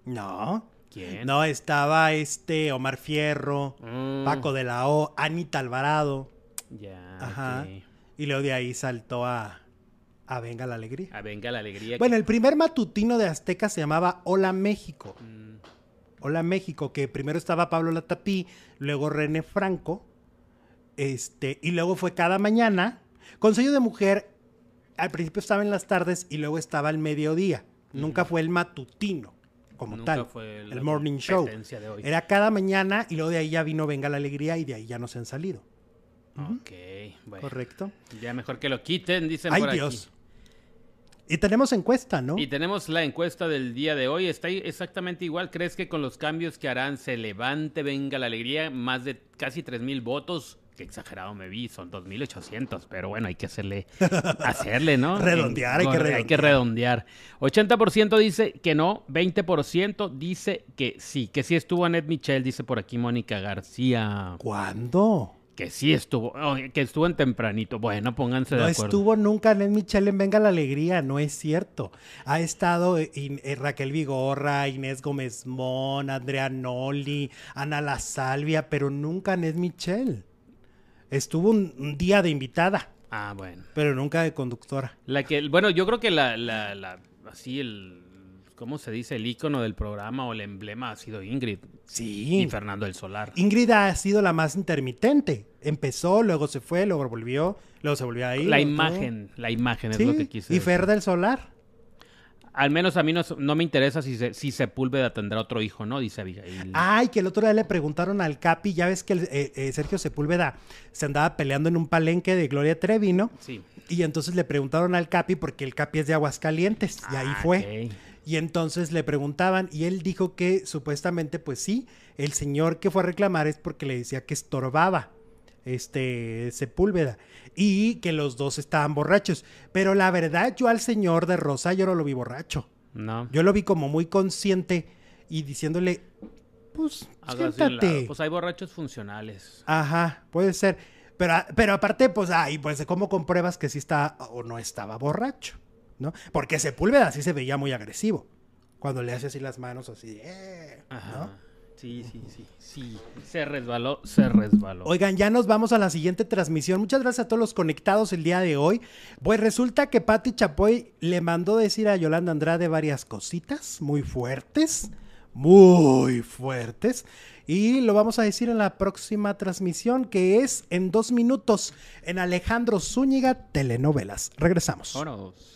No. ¿Quién? No, estaba este Omar Fierro, Mm, Paco de la O, Anita Alvarado. Ya. Ajá. Y luego de ahí saltó a, a Venga la Alegría. A Venga la Alegría. Bueno, el primer matutino de Azteca se llamaba Hola México. Mm, Hola México, que primero estaba Pablo Latapí, luego René Franco, este, y luego fue cada mañana. Consejo de Mujer, al principio estaba en las tardes y luego estaba al mediodía. Nunca fue el matutino como Nunca tal. fue el morning show. competencia de hoy. Era cada mañana y luego de ahí ya vino Venga la Alegría y de ahí ya no se han salido. Ok, bueno. Correcto. Ya mejor que lo quiten, dicen Ay por aquí. Dios. Y tenemos encuesta, ¿no? Y tenemos la encuesta del día de hoy. Está exactamente igual. ¿Crees que con los cambios que harán se levante, venga la alegría? Más de casi 3.000 votos. Qué exagerado me vi, son 2.800. Pero bueno, hay que hacerle, hacerle, ¿no? Redondear, hay que Hay que redondear. 80% dice que no, 20% dice que sí. Que sí estuvo Annette Michel, dice por aquí Mónica García. ¿Cuándo? Que sí estuvo, oh, que estuvo en tempranito. Bueno, pónganse de No acuerdo. estuvo nunca Ned Michel en Venga la Alegría, no es cierto. Ha estado eh, In- eh, Raquel Vigorra, Inés Gómez Mon, Andrea Noli, Ana La Salvia, pero nunca Ned Michel. Estuvo un, un día de invitada, Ah, bueno. pero nunca de conductora. La que, bueno, yo creo que la, la, la- así el, ¿cómo se dice? El icono del programa o el emblema ha sido Ingrid Sí. y Fernando del Solar. Ingrid ha sido la más intermitente. Empezó, luego se fue, luego volvió, luego se volvió a ir. La imagen, la imagen es Sí, lo que quise y decir. Fer del Solar. Al menos a mí no, no me interesa si, se, si Sepúlveda tendrá otro hijo, ¿no? Dice Abigail. Ay, que el otro día le preguntaron al Capi, ya ves que el, eh, eh, Sergio Sepúlveda se andaba peleando en un palenque de Gloria Trevi, ¿no? Sí. Y entonces le preguntaron al Capi, porque el Capi es de Aguascalientes, y ahí Ah, fue. Y entonces le preguntaban, y él dijo que supuestamente, pues sí, el señor que fue a reclamar es porque le decía que estorbaba este Sepúlveda y que los dos estaban borrachos. Pero la verdad, yo al señor de Rosa, yo no lo vi borracho. No. Yo lo vi como muy consciente y diciéndole, pues, siéntate. Pues hay borrachos funcionales. Ajá, puede ser. Pero, pero aparte, pues, ay, pues, ¿cómo compruebas que sí está o no estaba borracho? ¿No? Porque Sepúlveda sí se veía muy agresivo. Cuando le hace así las manos, así, eh, Ajá. ¿no? Sí, sí, sí. Sí. Se resbaló, se resbaló. Oigan, ya nos vamos a la siguiente transmisión. Muchas gracias a todos los conectados el día de hoy. Pues resulta que Patti Chapoy le mandó decir a Yolanda Andrade varias cositas muy fuertes, muy fuertes. Y lo vamos a decir en la próxima transmisión, que es en dos minutos, en Alejandro Zúñiga Telenovelas. Regresamos. Vámonos.